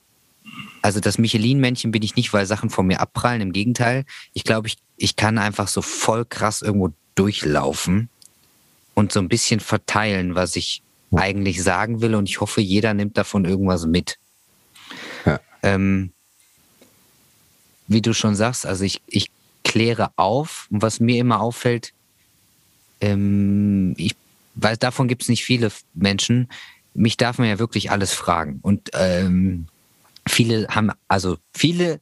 also das Michelin-Männchen bin ich nicht, weil Sachen von mir abprallen. Im Gegenteil, ich glaube, ich, ich kann einfach so voll krass irgendwo durchlaufen und so ein bisschen verteilen, was ich eigentlich sagen will. Und ich hoffe, jeder nimmt davon irgendwas mit. Ja. Ähm, wie du schon sagst, also ich, ich kläre auf. Und was mir immer auffällt, ähm, ich, weil davon gibt es nicht viele Menschen, mich darf man ja wirklich alles fragen. Und ähm, viele haben, also viele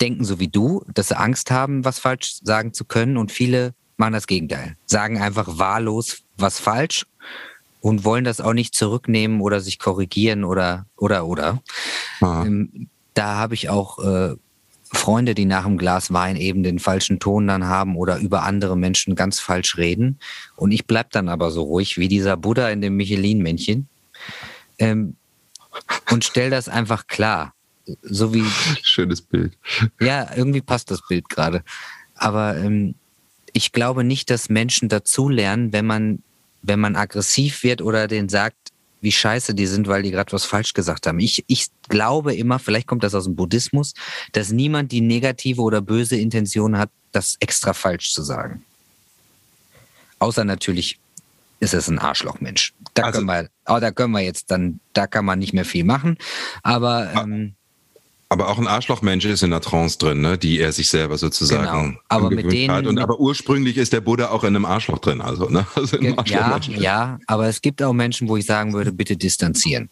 denken so wie du, dass sie Angst haben, was falsch sagen zu können und viele machen das Gegenteil. Sagen einfach wahllos was falsch und wollen das auch nicht zurücknehmen oder sich korrigieren oder, oder, oder. Ähm, da habe ich auch äh, Freunde, die nach einem Glas Wein eben den falschen Ton dann haben oder über andere Menschen ganz falsch reden. Und ich bleib dann aber so ruhig wie dieser Buddha in dem Michelin-Männchen. Ähm, und stell das einfach klar. So wie. Schönes Bild. Ja, irgendwie passt das Bild gerade. Aber ähm, ich glaube nicht, dass Menschen dazulernen, wenn man, wenn man aggressiv wird oder denen sagt, wie scheiße die sind, weil die gerade was falsch gesagt haben. Ich, ich glaube immer, vielleicht kommt das aus dem Buddhismus, dass niemand die negative oder böse Intention hat, das extra falsch zu sagen. Außer natürlich ist es ein Arschlochmensch. Da also, können wir, oh, da können wir jetzt dann, da kann man nicht mehr viel machen. Aber ähm, aber auch ein Arschlochmensch ist in der Trance drin, ne? die er sich selber sozusagen genau. aber mit denen, hat. Und, aber ursprünglich ist der Buddha auch in einem Arschloch drin. Also, ne? also ja, ja, aber es gibt auch Menschen, wo ich sagen würde, bitte distanzieren.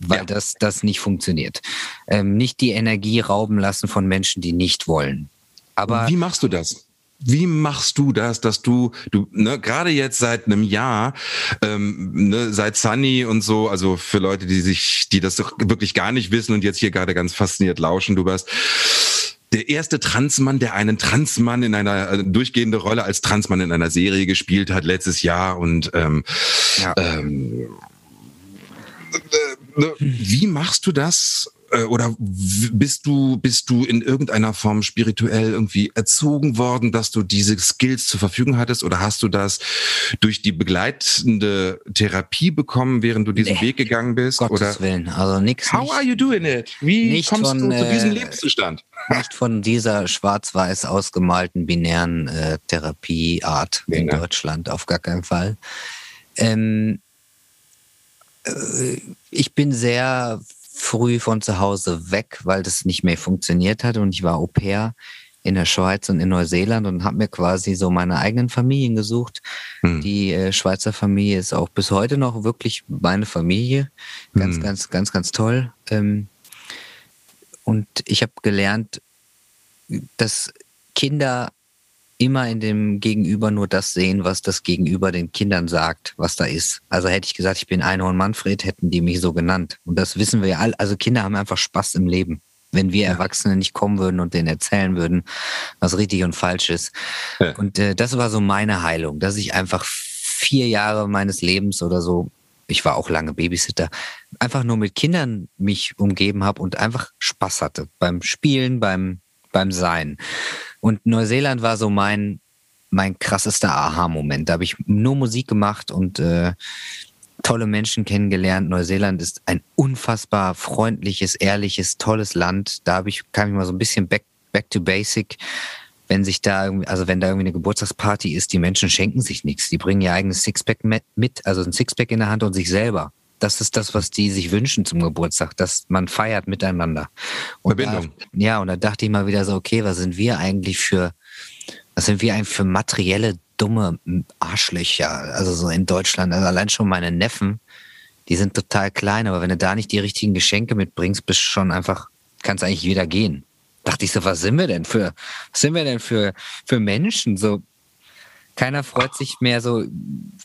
Weil ja. das, das nicht funktioniert. Ähm, nicht die Energie rauben lassen von Menschen, die nicht wollen. Aber Wie machst du das? Wie machst du das, dass du, du, ne, gerade jetzt seit einem Jahr, ähm, ne, seit Sunny und so, also für Leute, die sich, die das doch wirklich gar nicht wissen und jetzt hier gerade ganz fasziniert lauschen, du warst der erste Transmann, der einen Transmann in einer äh, durchgehende Rolle als Transmann in einer Serie gespielt hat letztes Jahr und ähm, ja. ähm, äh, ne, wie machst du das? Äh, oder bist du, bist du in irgendeiner Form spirituell irgendwie erzogen worden, dass du diese Skills zur Verfügung hattest? Oder hast du das durch die begleitende Therapie bekommen, während du diesen nee, Weg gegangen bist? Gottes oder? Willen, also nix. How nicht, are you doing it? Wie kommst von, du zu diesem äh, Lebenszustand? Nicht von dieser schwarz-weiß ausgemalten binären äh, Therapieart in Deutschland, auf gar keinen Fall. Ähm, äh, ich bin sehr früh von zu Hause weg, weil das nicht mehr funktioniert hat und ich war Au pair in der Schweiz und in Neuseeland und habe mir quasi so meine eigenen Familien gesucht. Hm. Die äh, Schweizer Familie ist auch bis heute noch wirklich meine Familie. Ganz, hm. ganz, ganz, ganz toll. Ähm, und ich habe gelernt, dass Kinder immer in dem Gegenüber nur das sehen, was das Gegenüber den Kindern sagt, was da ist. Also hätte ich gesagt, ich bin Einhorn Manfred, hätten die mich so genannt. Und das wissen wir ja alle. Also Kinder haben einfach Spaß im Leben. Wenn wir Erwachsene nicht kommen würden und denen erzählen würden, was richtig und falsch ist. Ja. Und äh, das war so meine Heilung, dass ich einfach vier Jahre meines Lebens oder so, ich war auch lange Babysitter, einfach nur mit Kindern mich umgeben habe und einfach Spaß hatte beim Spielen, beim beim Sein. Und Neuseeland war so mein, mein krassester Aha-Moment. Da habe ich nur Musik gemacht und äh, tolle Menschen kennengelernt. Neuseeland ist ein unfassbar freundliches, ehrliches, tolles Land. Da habe ich, kam ich mal so ein bisschen back, back to basic. Wenn sich da also wenn da irgendwie eine Geburtstagsparty ist, die Menschen schenken sich nichts. Die bringen ihr eigenes Sixpack mit, also ein Sixpack in der Hand und sich selber. Das ist das, was die sich wünschen zum Geburtstag, dass man feiert miteinander. Und Verbindung. Da, ja, und da dachte ich mal wieder so, okay, was sind wir eigentlich für, was sind wir eigentlich für materielle, dumme Arschlöcher? Also so in Deutschland, also allein schon meine Neffen, die sind total klein, aber wenn du da nicht die richtigen Geschenke mitbringst, bist du schon einfach, kannst eigentlich wieder gehen. Dachte ich so, was sind wir denn für, was sind wir denn für, für Menschen? So, keiner freut sich mehr so,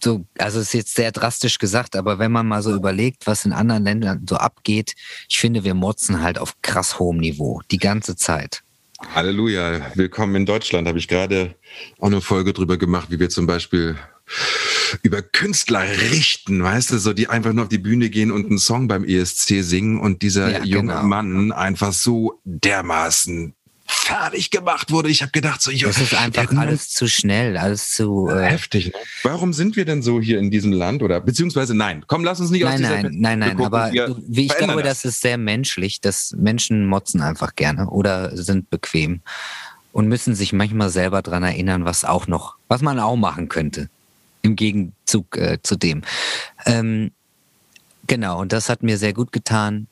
so, also ist jetzt sehr drastisch gesagt, aber wenn man mal so überlegt, was in anderen Ländern so abgeht, ich finde, wir motzen halt auf krass hohem Niveau, die ganze Zeit. Halleluja, willkommen in Deutschland. Habe ich gerade auch eine Folge drüber gemacht, wie wir zum Beispiel über Künstler richten, weißt du, so die einfach nur auf die Bühne gehen und einen Song beim ESC singen und dieser ja, junge genau. Mann einfach so dermaßen fertig gemacht wurde. Ich habe gedacht, so, das ist einfach alles zu schnell, alles zu äh heftig. Ne? Warum sind wir denn so hier in diesem Land oder beziehungsweise nein? Komm, lass uns nicht nein, aus dieser Nein, nein, nein, gucken, aber wie ich glaube, das. das ist sehr menschlich, dass Menschen motzen einfach gerne oder sind bequem und müssen sich manchmal selber dran erinnern, was auch noch, was man auch machen könnte im Gegenzug äh, zu dem. Ähm, genau, und das hat mir sehr gut getan.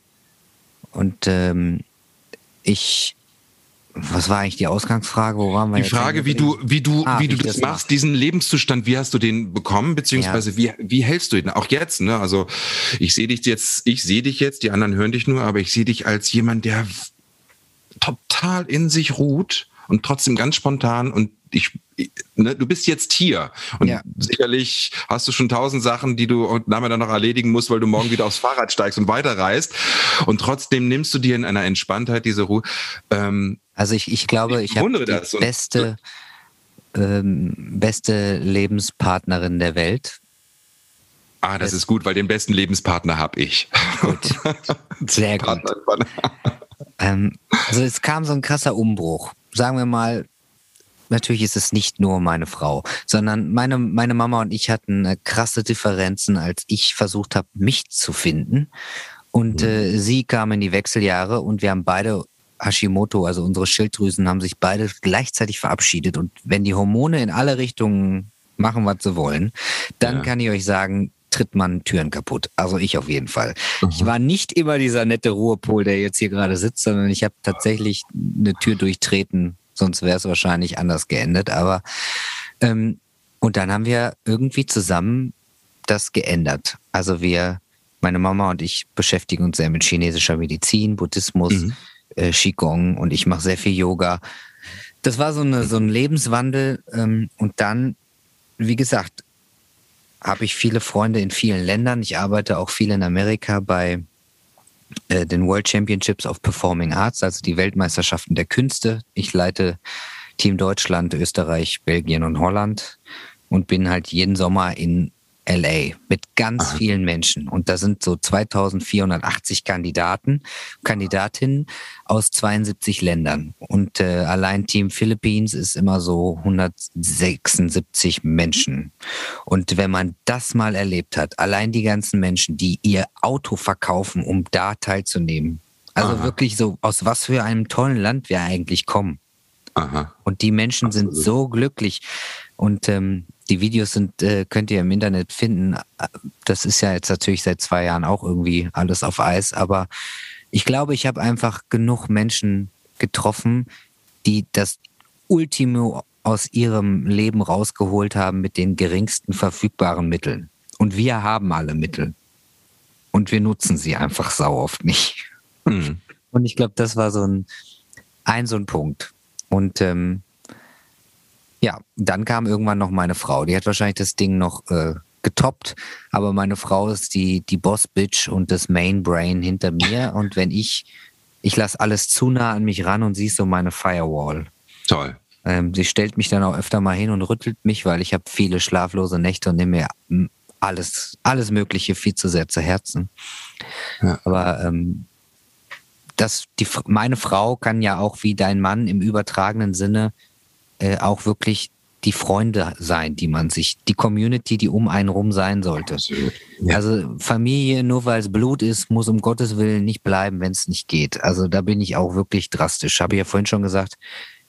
Und ähm, ich was war eigentlich die Ausgangsfrage? Wo waren wir? Die Frage, wie du, wie du, ah, wie du das, das machst, mache. diesen Lebenszustand, wie hast du den bekommen, beziehungsweise ja. wie, wie hältst du ihn? Auch jetzt, ne? Also ich sehe dich jetzt, ich sehe dich jetzt, die anderen hören dich nur, aber ich sehe dich als jemand, der total in sich ruht und trotzdem ganz spontan und ich, ne, du bist jetzt hier und ja. sicherlich hast du schon tausend Sachen, die du und nachher dann noch erledigen musst, weil du morgen wieder aufs Fahrrad steigst und weiterreist und trotzdem nimmst du dir in einer Entspanntheit diese Ruhe. Ähm, also ich, ich glaube, ich, ich habe die beste, ähm, beste Lebenspartnerin der Welt. Ah, das, das ist gut, weil den besten Lebenspartner habe ich. Gut, sehr gut. ähm, also es kam so ein krasser Umbruch. Sagen wir mal, natürlich ist es nicht nur meine Frau, sondern meine, meine Mama und ich hatten äh, krasse Differenzen, als ich versucht habe, mich zu finden. Und mhm. äh, sie kam in die Wechseljahre und wir haben beide Hashimoto, also unsere Schilddrüsen, haben sich beide gleichzeitig verabschiedet. Und wenn die Hormone in alle Richtungen machen, was sie wollen, dann ja. kann ich euch sagen, tritt man Türen kaputt. Also ich auf jeden Fall. Mhm. Ich war nicht immer dieser nette Ruhepol, der jetzt hier gerade sitzt, sondern ich habe tatsächlich eine Tür durchtreten, sonst wäre es wahrscheinlich anders geendet. Aber ähm, und dann haben wir irgendwie zusammen das geändert. Also wir, meine Mama und ich beschäftigen uns sehr mit chinesischer Medizin, Buddhismus. Mhm äh, Qigong und ich mache sehr viel Yoga. Das war so, eine, so ein Lebenswandel. Ähm, und dann, wie gesagt, habe ich viele Freunde in vielen Ländern. Ich arbeite auch viel in Amerika bei äh, den World Championships of Performing Arts, also die Weltmeisterschaften der Künste. Ich leite Team Deutschland, Österreich, Belgien und Holland und bin halt jeden Sommer in LA mit ganz Aha. vielen Menschen. Und da sind so 2480 Kandidaten, Kandidatinnen aus 72 Ländern. Und äh, allein Team Philippines ist immer so 176 Menschen. Und wenn man das mal erlebt hat, allein die ganzen Menschen, die ihr Auto verkaufen, um da teilzunehmen. Also Aha. wirklich so, aus was für einem tollen Land wir eigentlich kommen. Aha. Und die Menschen Absolut. sind so glücklich. Und ähm, die Videos sind, äh, könnt ihr im Internet finden. Das ist ja jetzt natürlich seit zwei Jahren auch irgendwie alles auf Eis, aber ich glaube, ich habe einfach genug Menschen getroffen, die das Ultimo aus ihrem Leben rausgeholt haben mit den geringsten verfügbaren Mitteln. Und wir haben alle Mittel. Und wir nutzen sie einfach sau oft nicht. Mhm. Und ich glaube, das war so ein, ein so ein Punkt. Und ähm, ja, dann kam irgendwann noch meine Frau. Die hat wahrscheinlich das Ding noch äh, getoppt, aber meine Frau ist die, die Boss-Bitch und das Main-Brain hinter mir. Und wenn ich, ich lasse alles zu nah an mich ran und sie ist so meine Firewall. Toll. Ähm, sie stellt mich dann auch öfter mal hin und rüttelt mich, weil ich habe viele schlaflose Nächte und nehme mir alles, alles Mögliche viel zu sehr zu Herzen. Ja. Aber ähm, das, die, meine Frau kann ja auch wie dein Mann im übertragenen Sinne äh, auch wirklich die Freunde sein, die man sich, die Community, die um einen rum sein sollte. Ja. Also Familie, nur weil es Blut ist, muss um Gottes Willen nicht bleiben, wenn es nicht geht. Also da bin ich auch wirklich drastisch. Habe ich ja vorhin schon gesagt,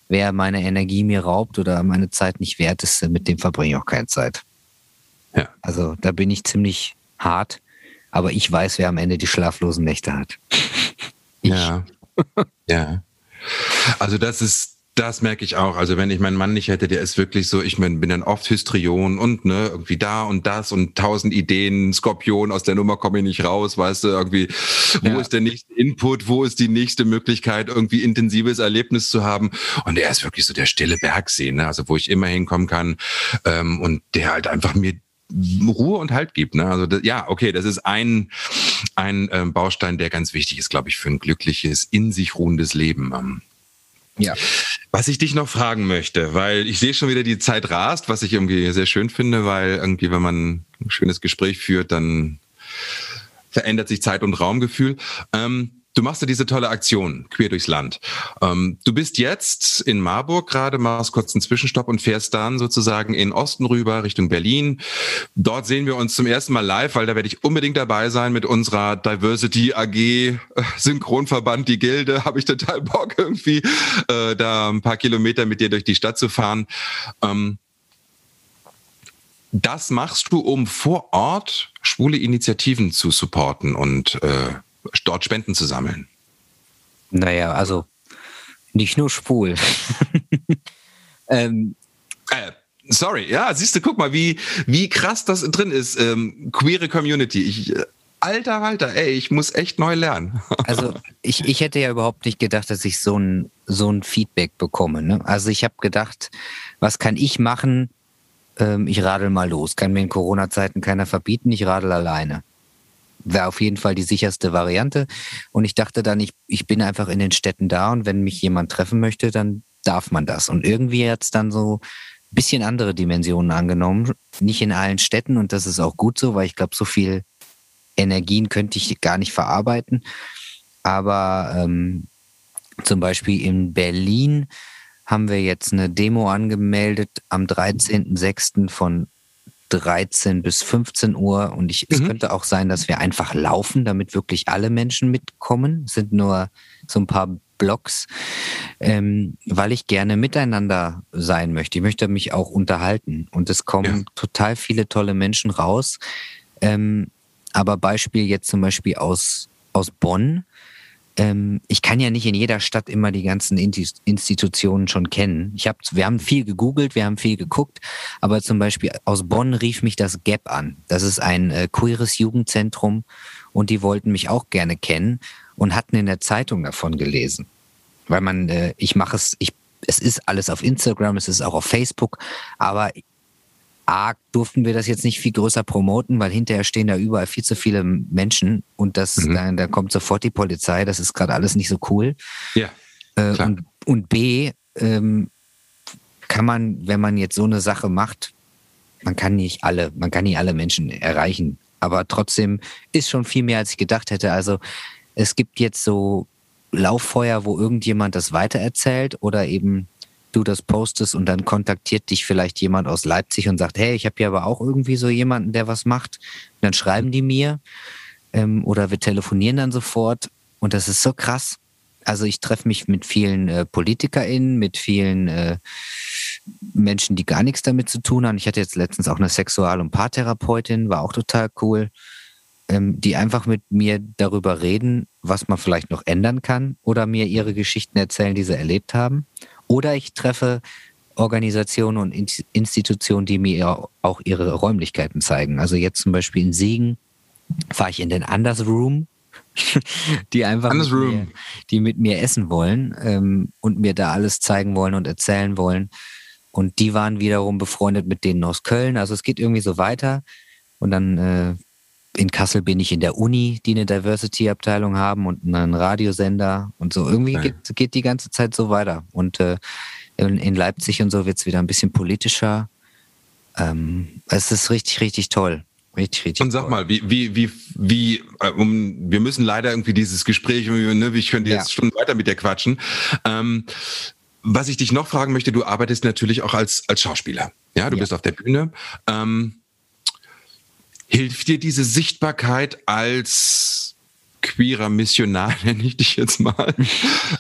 wer meine Energie mir raubt oder meine Zeit nicht wert ist, mit dem verbringe ich auch keine Zeit. Ja. Also da bin ich ziemlich hart, aber ich weiß, wer am Ende die schlaflosen Nächte hat. Ich. Ja. ja. Also das ist das merke ich auch. Also wenn ich meinen Mann nicht hätte, der ist wirklich so, ich bin, bin dann oft Hystrion und ne, irgendwie da und das und tausend Ideen, Skorpion, aus der Nummer komme ich nicht raus, weißt du, irgendwie, wo ja. ist der nächste Input, wo ist die nächste Möglichkeit, irgendwie intensives Erlebnis zu haben. Und er ist wirklich so der stille Bergsee, ne? also wo ich immer hinkommen kann ähm, und der halt einfach mir Ruhe und Halt gibt. Ne? Also das, ja, okay, das ist ein, ein ähm, Baustein, der ganz wichtig ist, glaube ich, für ein glückliches, in sich ruhendes Leben. Ähm, ja. Was ich dich noch fragen möchte, weil ich sehe schon wieder die Zeit rast, was ich irgendwie sehr schön finde, weil irgendwie, wenn man ein schönes Gespräch führt, dann verändert sich Zeit- und Raumgefühl. Ähm, Du machst ja diese tolle Aktion quer durchs Land. Ähm, du bist jetzt in Marburg gerade, machst kurz einen Zwischenstopp und fährst dann sozusagen in Osten rüber Richtung Berlin. Dort sehen wir uns zum ersten Mal live, weil da werde ich unbedingt dabei sein mit unserer Diversity AG äh, Synchronverband, die Gilde. Habe ich total Bock irgendwie, äh, da ein paar Kilometer mit dir durch die Stadt zu fahren. Ähm, das machst du, um vor Ort schwule Initiativen zu supporten und äh, dort Spenden zu sammeln? Naja, also nicht nur schwul. ähm, äh, sorry, ja, siehst du, guck mal, wie, wie krass das drin ist. Ähm, queere Community. Ich, äh, alter Alter, ey, ich muss echt neu lernen. also ich, ich hätte ja überhaupt nicht gedacht, dass ich so ein, so ein Feedback bekomme. Ne? Also ich habe gedacht, was kann ich machen? Ähm, ich radel mal los. Kann mir in Corona-Zeiten keiner verbieten, ich radel alleine wäre auf jeden Fall die sicherste Variante. Und ich dachte dann, ich, ich bin einfach in den Städten da und wenn mich jemand treffen möchte, dann darf man das. Und irgendwie hat es dann so ein bisschen andere Dimensionen angenommen. Nicht in allen Städten und das ist auch gut so, weil ich glaube, so viel Energien könnte ich gar nicht verarbeiten. Aber ähm, zum Beispiel in Berlin haben wir jetzt eine Demo angemeldet am 13.06. von 13 bis 15 Uhr und ich, mhm. es könnte auch sein, dass wir einfach laufen, damit wirklich alle Menschen mitkommen. Es sind nur so ein paar Blocks, ähm, weil ich gerne miteinander sein möchte. Ich möchte mich auch unterhalten und es kommen ja. total viele tolle Menschen raus. Ähm, aber Beispiel jetzt zum Beispiel aus, aus Bonn ähm, ich kann ja nicht in jeder Stadt immer die ganzen Institutionen schon kennen. Ich hab, wir haben viel gegoogelt, wir haben viel geguckt, aber zum Beispiel aus Bonn rief mich das GAP an. Das ist ein äh, queeres Jugendzentrum und die wollten mich auch gerne kennen und hatten in der Zeitung davon gelesen. Weil man, äh, ich mache es, ich, es ist alles auf Instagram, es ist auch auf Facebook, aber A, durften wir das jetzt nicht viel größer promoten, weil hinterher stehen da überall viel zu viele Menschen und das, mhm. da, da kommt sofort die Polizei, das ist gerade alles nicht so cool. Ja. Äh, und, und, B, ähm, kann man, wenn man jetzt so eine Sache macht, man kann nicht alle, man kann nicht alle Menschen erreichen. Aber trotzdem ist schon viel mehr, als ich gedacht hätte. Also es gibt jetzt so Lauffeuer, wo irgendjemand das weitererzählt oder eben du das postest und dann kontaktiert dich vielleicht jemand aus Leipzig und sagt, hey, ich habe hier aber auch irgendwie so jemanden, der was macht. Und dann schreiben die mir ähm, oder wir telefonieren dann sofort und das ist so krass. Also ich treffe mich mit vielen äh, PolitikerInnen, mit vielen äh, Menschen, die gar nichts damit zu tun haben. Ich hatte jetzt letztens auch eine Sexual- und Paartherapeutin, war auch total cool, ähm, die einfach mit mir darüber reden, was man vielleicht noch ändern kann oder mir ihre Geschichten erzählen, die sie erlebt haben. Oder ich treffe Organisationen und Institutionen, die mir auch ihre Räumlichkeiten zeigen. Also jetzt zum Beispiel in Siegen fahre ich in den Anders Room, die einfach mit mir, die mit mir essen wollen ähm, und mir da alles zeigen wollen und erzählen wollen. Und die waren wiederum befreundet mit denen aus Köln. Also es geht irgendwie so weiter. Und dann äh, in Kassel bin ich in der Uni, die eine Diversity-Abteilung haben und einen Radiosender und so. Irgendwie geht, geht die ganze Zeit so weiter. Und äh, in, in, Leipzig und so wird es wieder ein bisschen politischer. Ähm, es ist richtig, richtig toll. Richtig, richtig. Und sag toll. mal, wie, wie, wie, wie, äh, um, wir müssen leider irgendwie dieses Gespräch, ne, ich könnte jetzt ja. schon weiter mit dir quatschen. Ähm, was ich dich noch fragen möchte, du arbeitest natürlich auch als, als Schauspieler. Ja, du ja. bist auf der Bühne. Ähm, hilft dir diese Sichtbarkeit als queerer Missionar, nenne ich dich jetzt mal?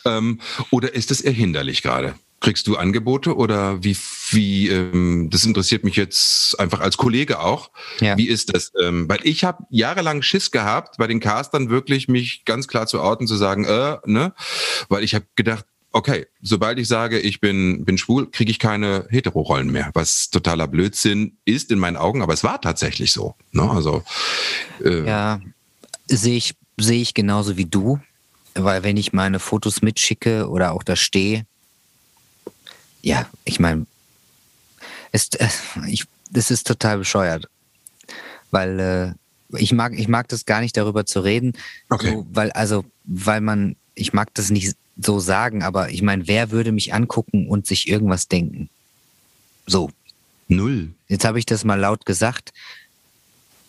ähm, oder ist es eher hinderlich gerade? Kriegst du Angebote oder wie, wie ähm, das interessiert mich jetzt einfach als Kollege auch. Ja. Wie ist das? Ähm, weil ich habe jahrelang Schiss gehabt, bei den Castern wirklich mich ganz klar zu orten, zu sagen, äh, ne? Weil ich habe gedacht, okay, sobald ich sage, ich bin, bin schwul, kriege ich keine Hetero-Rollen mehr, was totaler Blödsinn ist in meinen Augen, aber es war tatsächlich so. Ne? Also, äh, ja, sehe ich, sehe ich genauso wie du, weil wenn ich meine Fotos mitschicke oder auch da stehe, ja, ich meine, es, äh, ich, das ist total bescheuert, weil äh, ich mag, ich mag das gar nicht darüber zu reden, okay. so, weil also, weil man, ich mag das nicht so sagen, aber ich meine, wer würde mich angucken und sich irgendwas denken? So. Null. Jetzt habe ich das mal laut gesagt,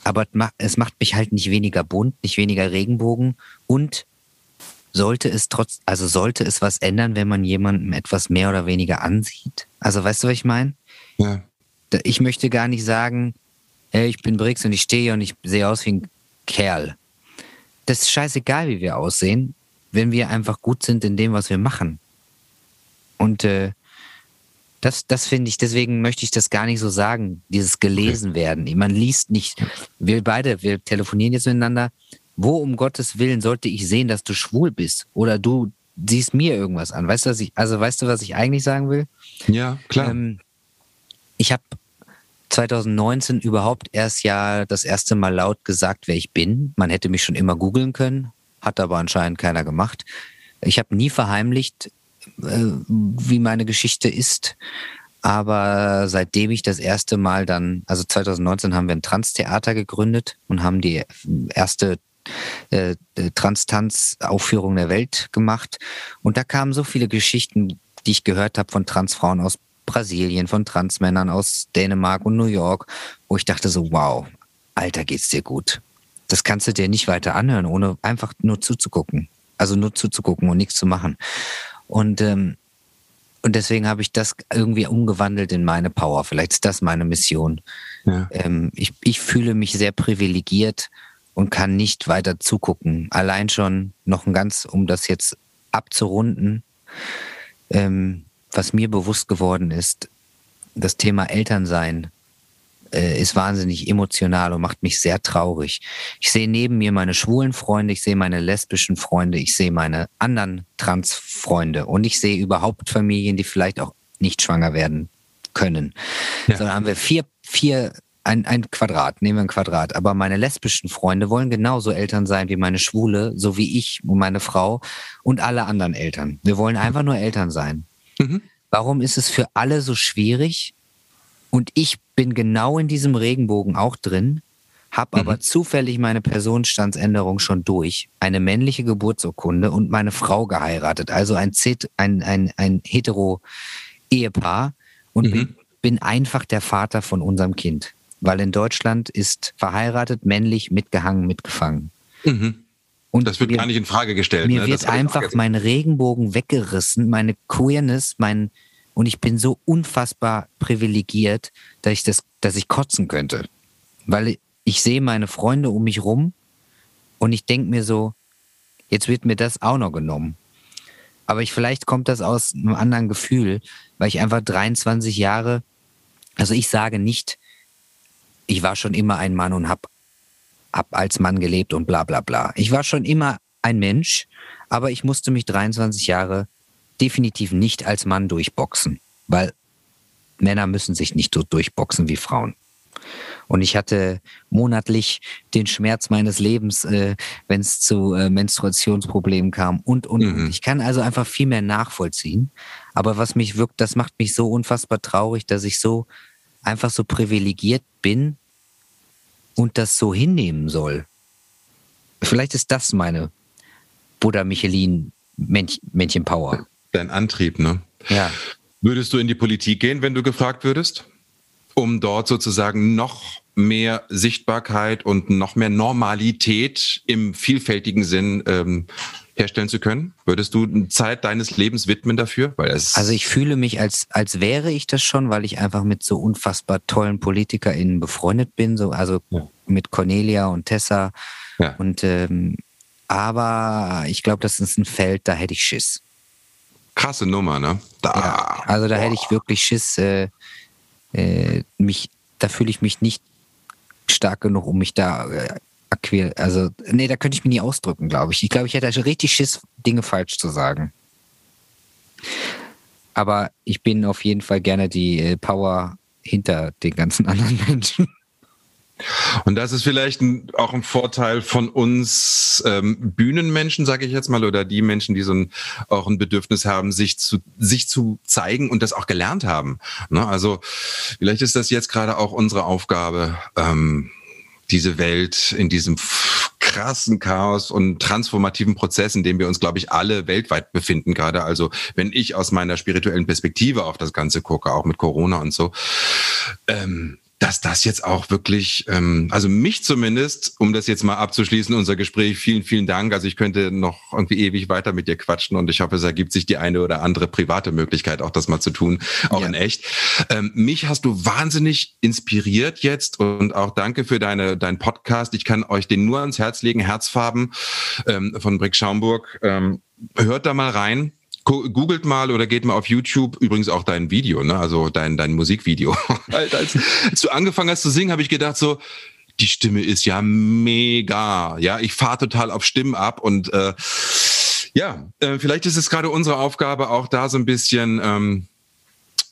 aber es macht mich halt nicht weniger bunt, nicht weniger Regenbogen und sollte es trotz, also sollte es was ändern, wenn man jemandem etwas mehr oder weniger ansieht? Also weißt du, was ich meine? Ja. Ich möchte gar nicht sagen, hey, ich bin Brix und ich stehe und ich sehe aus wie ein Kerl. Das ist scheißegal, wie wir aussehen wenn wir einfach gut sind in dem, was wir machen. Und äh, das, das finde ich, deswegen möchte ich das gar nicht so sagen, dieses gelesen werden. Man liest nicht, wir beide, wir telefonieren jetzt miteinander. Wo um Gottes Willen sollte ich sehen, dass du schwul bist? Oder du siehst mir irgendwas an. Weißt du, was ich, also weißt du, was ich eigentlich sagen will? Ja, klar. Ähm, ich habe 2019 überhaupt erst ja das erste Mal laut gesagt, wer ich bin. Man hätte mich schon immer googeln können hat aber anscheinend keiner gemacht. Ich habe nie verheimlicht, äh, wie meine Geschichte ist. Aber seitdem ich das erste Mal dann, also 2019 haben wir ein Trans-Theater gegründet und haben die erste äh, Trans-Tanz-Aufführung der Welt gemacht. Und da kamen so viele Geschichten, die ich gehört habe von Transfrauen aus Brasilien, von Transmännern aus Dänemark und New York, wo ich dachte so, wow, Alter, geht's dir gut das kannst du dir nicht weiter anhören, ohne einfach nur zuzugucken. Also nur zuzugucken und nichts zu machen. Und, ähm, und deswegen habe ich das irgendwie umgewandelt in meine Power. Vielleicht ist das meine Mission. Ja. Ähm, ich, ich fühle mich sehr privilegiert und kann nicht weiter zugucken. Allein schon noch ein ganz, um das jetzt abzurunden, ähm, was mir bewusst geworden ist, das Thema Elternsein äh, ist wahnsinnig emotional und macht mich sehr traurig. Ich sehe neben mir meine schwulen Freunde, ich sehe meine lesbischen Freunde, ich sehe meine anderen Transfreunde und ich sehe überhaupt Familien, die vielleicht auch nicht schwanger werden können. Ja. Sondern haben wir vier, vier ein, ein Quadrat, nehmen wir ein Quadrat. Aber meine lesbischen Freunde wollen genauso Eltern sein wie meine Schwule, so wie ich und meine Frau und alle anderen Eltern. Wir wollen einfach nur Eltern sein. Mhm. Warum ist es für alle so schwierig, und ich bin genau in diesem Regenbogen auch drin, habe aber mhm. zufällig meine Personenstandsänderung schon durch, eine männliche Geburtsurkunde und meine Frau geheiratet, also ein, ein, ein, ein hetero-Ehepaar und mhm. bin, bin einfach der Vater von unserem Kind. Weil in Deutschland ist verheiratet, männlich, mitgehangen, mitgefangen. Mhm. Und das wird mir, gar nicht in Frage gestellt. Mir ne? wird einfach mein Regenbogen weggerissen, meine Queerness, mein, und ich bin so unfassbar privilegiert, dass ich das, dass ich kotzen könnte. Weil ich sehe meine Freunde um mich rum und ich denke mir so, jetzt wird mir das auch noch genommen. Aber ich, vielleicht kommt das aus einem anderen Gefühl, weil ich einfach 23 Jahre, also ich sage nicht, ich war schon immer ein Mann und habe hab als Mann gelebt und bla bla bla. Ich war schon immer ein Mensch, aber ich musste mich 23 Jahre definitiv nicht als Mann durchboxen, weil Männer müssen sich nicht so durchboxen wie Frauen. Und ich hatte monatlich den Schmerz meines Lebens, äh, wenn es zu äh, Menstruationsproblemen kam und, und, mhm. und. Ich kann also einfach viel mehr nachvollziehen. Aber was mich wirkt, das macht mich so unfassbar traurig, dass ich so einfach so privilegiert bin und das so hinnehmen soll. Vielleicht ist das meine Buddha Michelin Männchen, Männchen Power. Dein Antrieb, ne? Ja. Würdest du in die Politik gehen, wenn du gefragt würdest? Um dort sozusagen noch mehr Sichtbarkeit und noch mehr Normalität im vielfältigen Sinn ähm, herstellen zu können? Würdest du Zeit deines Lebens widmen dafür? Weil es also ich fühle mich, als, als wäre ich das schon, weil ich einfach mit so unfassbar tollen PolitikerInnen befreundet bin, so, also ja. mit Cornelia und Tessa. Ja. Und ähm, aber ich glaube, das ist ein Feld, da hätte ich Schiss. Krasse Nummer, ne? Da, ja, also da boah. hätte ich wirklich Schiss, äh, äh, mich, da fühle ich mich nicht stark genug, um mich da äh, akquir, also nee, da könnte ich mich nie ausdrücken, glaube ich. Ich glaube, ich hätte richtig Schiss, Dinge falsch zu sagen. Aber ich bin auf jeden Fall gerne die äh, Power hinter den ganzen anderen Menschen. Und das ist vielleicht ein, auch ein Vorteil von uns ähm, Bühnenmenschen, sage ich jetzt mal, oder die Menschen, die so ein, auch ein Bedürfnis haben, sich zu, sich zu zeigen und das auch gelernt haben. Ne? Also vielleicht ist das jetzt gerade auch unsere Aufgabe, ähm, diese Welt in diesem krassen Chaos und transformativen Prozess, in dem wir uns, glaube ich, alle weltweit befinden gerade. Also wenn ich aus meiner spirituellen Perspektive auf das Ganze gucke, auch mit Corona und so, ähm, dass das jetzt auch wirklich, ähm, also mich zumindest, um das jetzt mal abzuschließen, unser Gespräch, vielen, vielen Dank. Also ich könnte noch irgendwie ewig weiter mit dir quatschen und ich hoffe, es ergibt sich die eine oder andere private Möglichkeit, auch das mal zu tun, auch ja. in echt. Ähm, mich hast du wahnsinnig inspiriert jetzt und auch danke für deine, dein Podcast. Ich kann euch den nur ans Herz legen, Herzfarben ähm, von Brick Schaumburg. Ähm, hört da mal rein googelt mal oder geht mal auf YouTube, übrigens auch dein Video, ne? also dein, dein Musikvideo. als, als du angefangen hast zu singen, habe ich gedacht so, die Stimme ist ja mega. Ja, ich fahre total auf Stimmen ab und äh, ja, äh, vielleicht ist es gerade unsere Aufgabe, auch da so ein bisschen ähm,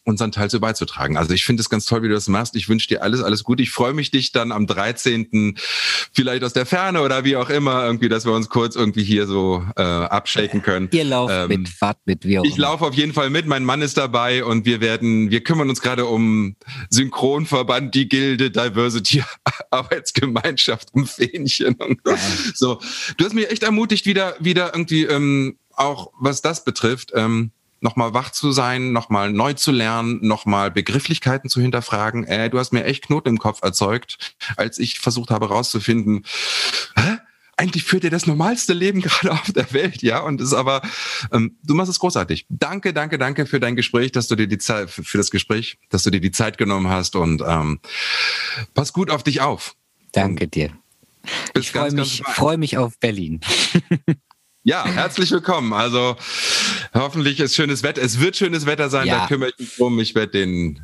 unseren Teil so beizutragen. Also ich finde es ganz toll, wie du das machst. Ich wünsche dir alles, alles gut. Ich freue mich, dich dann am 13. vielleicht aus der Ferne oder wie auch immer, irgendwie, dass wir uns kurz irgendwie hier so äh, abschaken können. Ihr lauft ähm, mit, fahrt mit, wie auch Ich laufe auf jeden Fall mit, mein Mann ist dabei und wir werden, wir kümmern uns gerade um Synchronverband, die Gilde, Diversity, Arbeitsgemeinschaft, um Fähnchen und ja. so. Du hast mich echt ermutigt, wieder, wieder irgendwie, ähm, auch was das betrifft, ähm, nochmal wach zu sein, nochmal neu zu lernen, nochmal Begrifflichkeiten zu hinterfragen. Äh, du hast mir echt Knoten im Kopf erzeugt, als ich versucht habe rauszufinden, hä? eigentlich führt dir das normalste Leben gerade auf der Welt, ja, und ist aber, ähm, du machst es großartig. Danke, danke, danke für dein Gespräch, dass du dir die Zeit, für das Gespräch, dass du dir die Zeit genommen hast und ähm, pass gut auf dich auf. Danke dir. Bis ich freue mich, freu mich auf Berlin. Ja, herzlich willkommen. Also hoffentlich ist schönes Wetter. Es wird schönes Wetter sein, ja. da kümmere ich mich drum. Ich werde den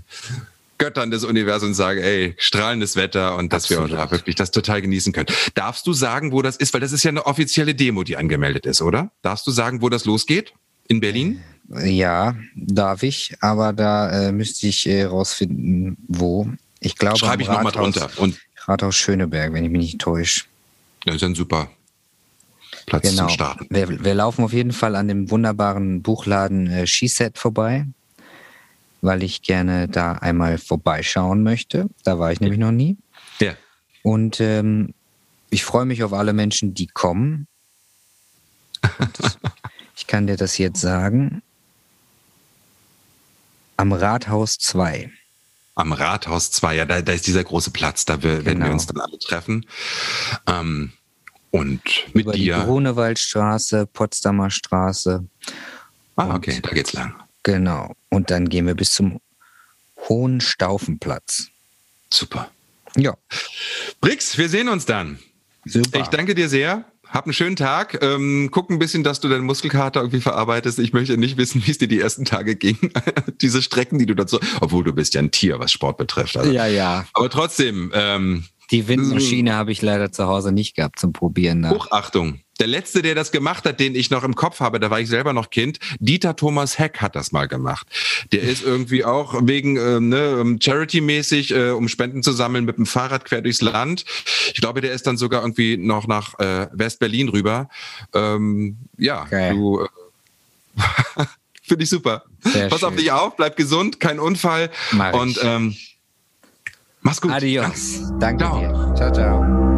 Göttern des Universums sagen, ey, strahlendes Wetter und dass Absolut. wir da wirklich das total genießen können. Darfst du sagen, wo das ist? Weil das ist ja eine offizielle Demo, die angemeldet ist, oder? Darfst du sagen, wo das losgeht? In Berlin? Ja, darf ich, aber da äh, müsste ich äh, rausfinden, wo. Ich glaube, schreibe ich nochmal drunter. Und Rathaus Schöneberg, wenn ich mich nicht täusche. Das ist dann super. Platz genau. zum Starten. Wir, wir, laufen auf jeden Fall an dem wunderbaren Buchladen äh, Skiset vorbei, weil ich gerne da einmal vorbeischauen möchte. Da war ich nämlich noch nie. Ja. Und ähm, ich freue mich auf alle Menschen, die kommen. Das, ich kann dir das jetzt sagen. Am Rathaus 2. Am Rathaus 2, ja, da, da ist dieser große Platz, da wir, genau. werden wir uns dann alle treffen. Ähm, und mit Über dir. Die Grunewaldstraße, Potsdamer Straße. Ah, okay, da geht's lang. Genau. Und dann gehen wir bis zum Hohenstaufenplatz. Super. Ja. Brix, wir sehen uns dann. Super. Ich danke dir sehr. hab einen schönen Tag. Ähm, guck ein bisschen, dass du deinen Muskelkater irgendwie verarbeitest. Ich möchte nicht wissen, wie es dir die ersten Tage ging. Diese Strecken, die du dazu, obwohl du bist ja ein Tier, was Sport betrifft. Also. Ja, ja. Aber trotzdem. Ähm, die Windmaschine habe ich leider zu Hause nicht gehabt zum Probieren. Ne? Hochachtung. Der letzte, der das gemacht hat, den ich noch im Kopf habe, da war ich selber noch Kind, Dieter Thomas Heck hat das mal gemacht. Der ist irgendwie auch wegen äh, ne, ähm, Charity-mäßig, äh, um Spenden zu sammeln, mit dem Fahrrad quer durchs Land. Ich glaube, der ist dann sogar irgendwie noch nach äh, West-Berlin rüber. Ähm, ja, okay. du. Äh, Finde ich super. Sehr Pass schön. auf dich auf, bleib gesund, kein Unfall. Mach und ähm, mach's gut. Adios. Danke ciao. dir. Ciao, ciao.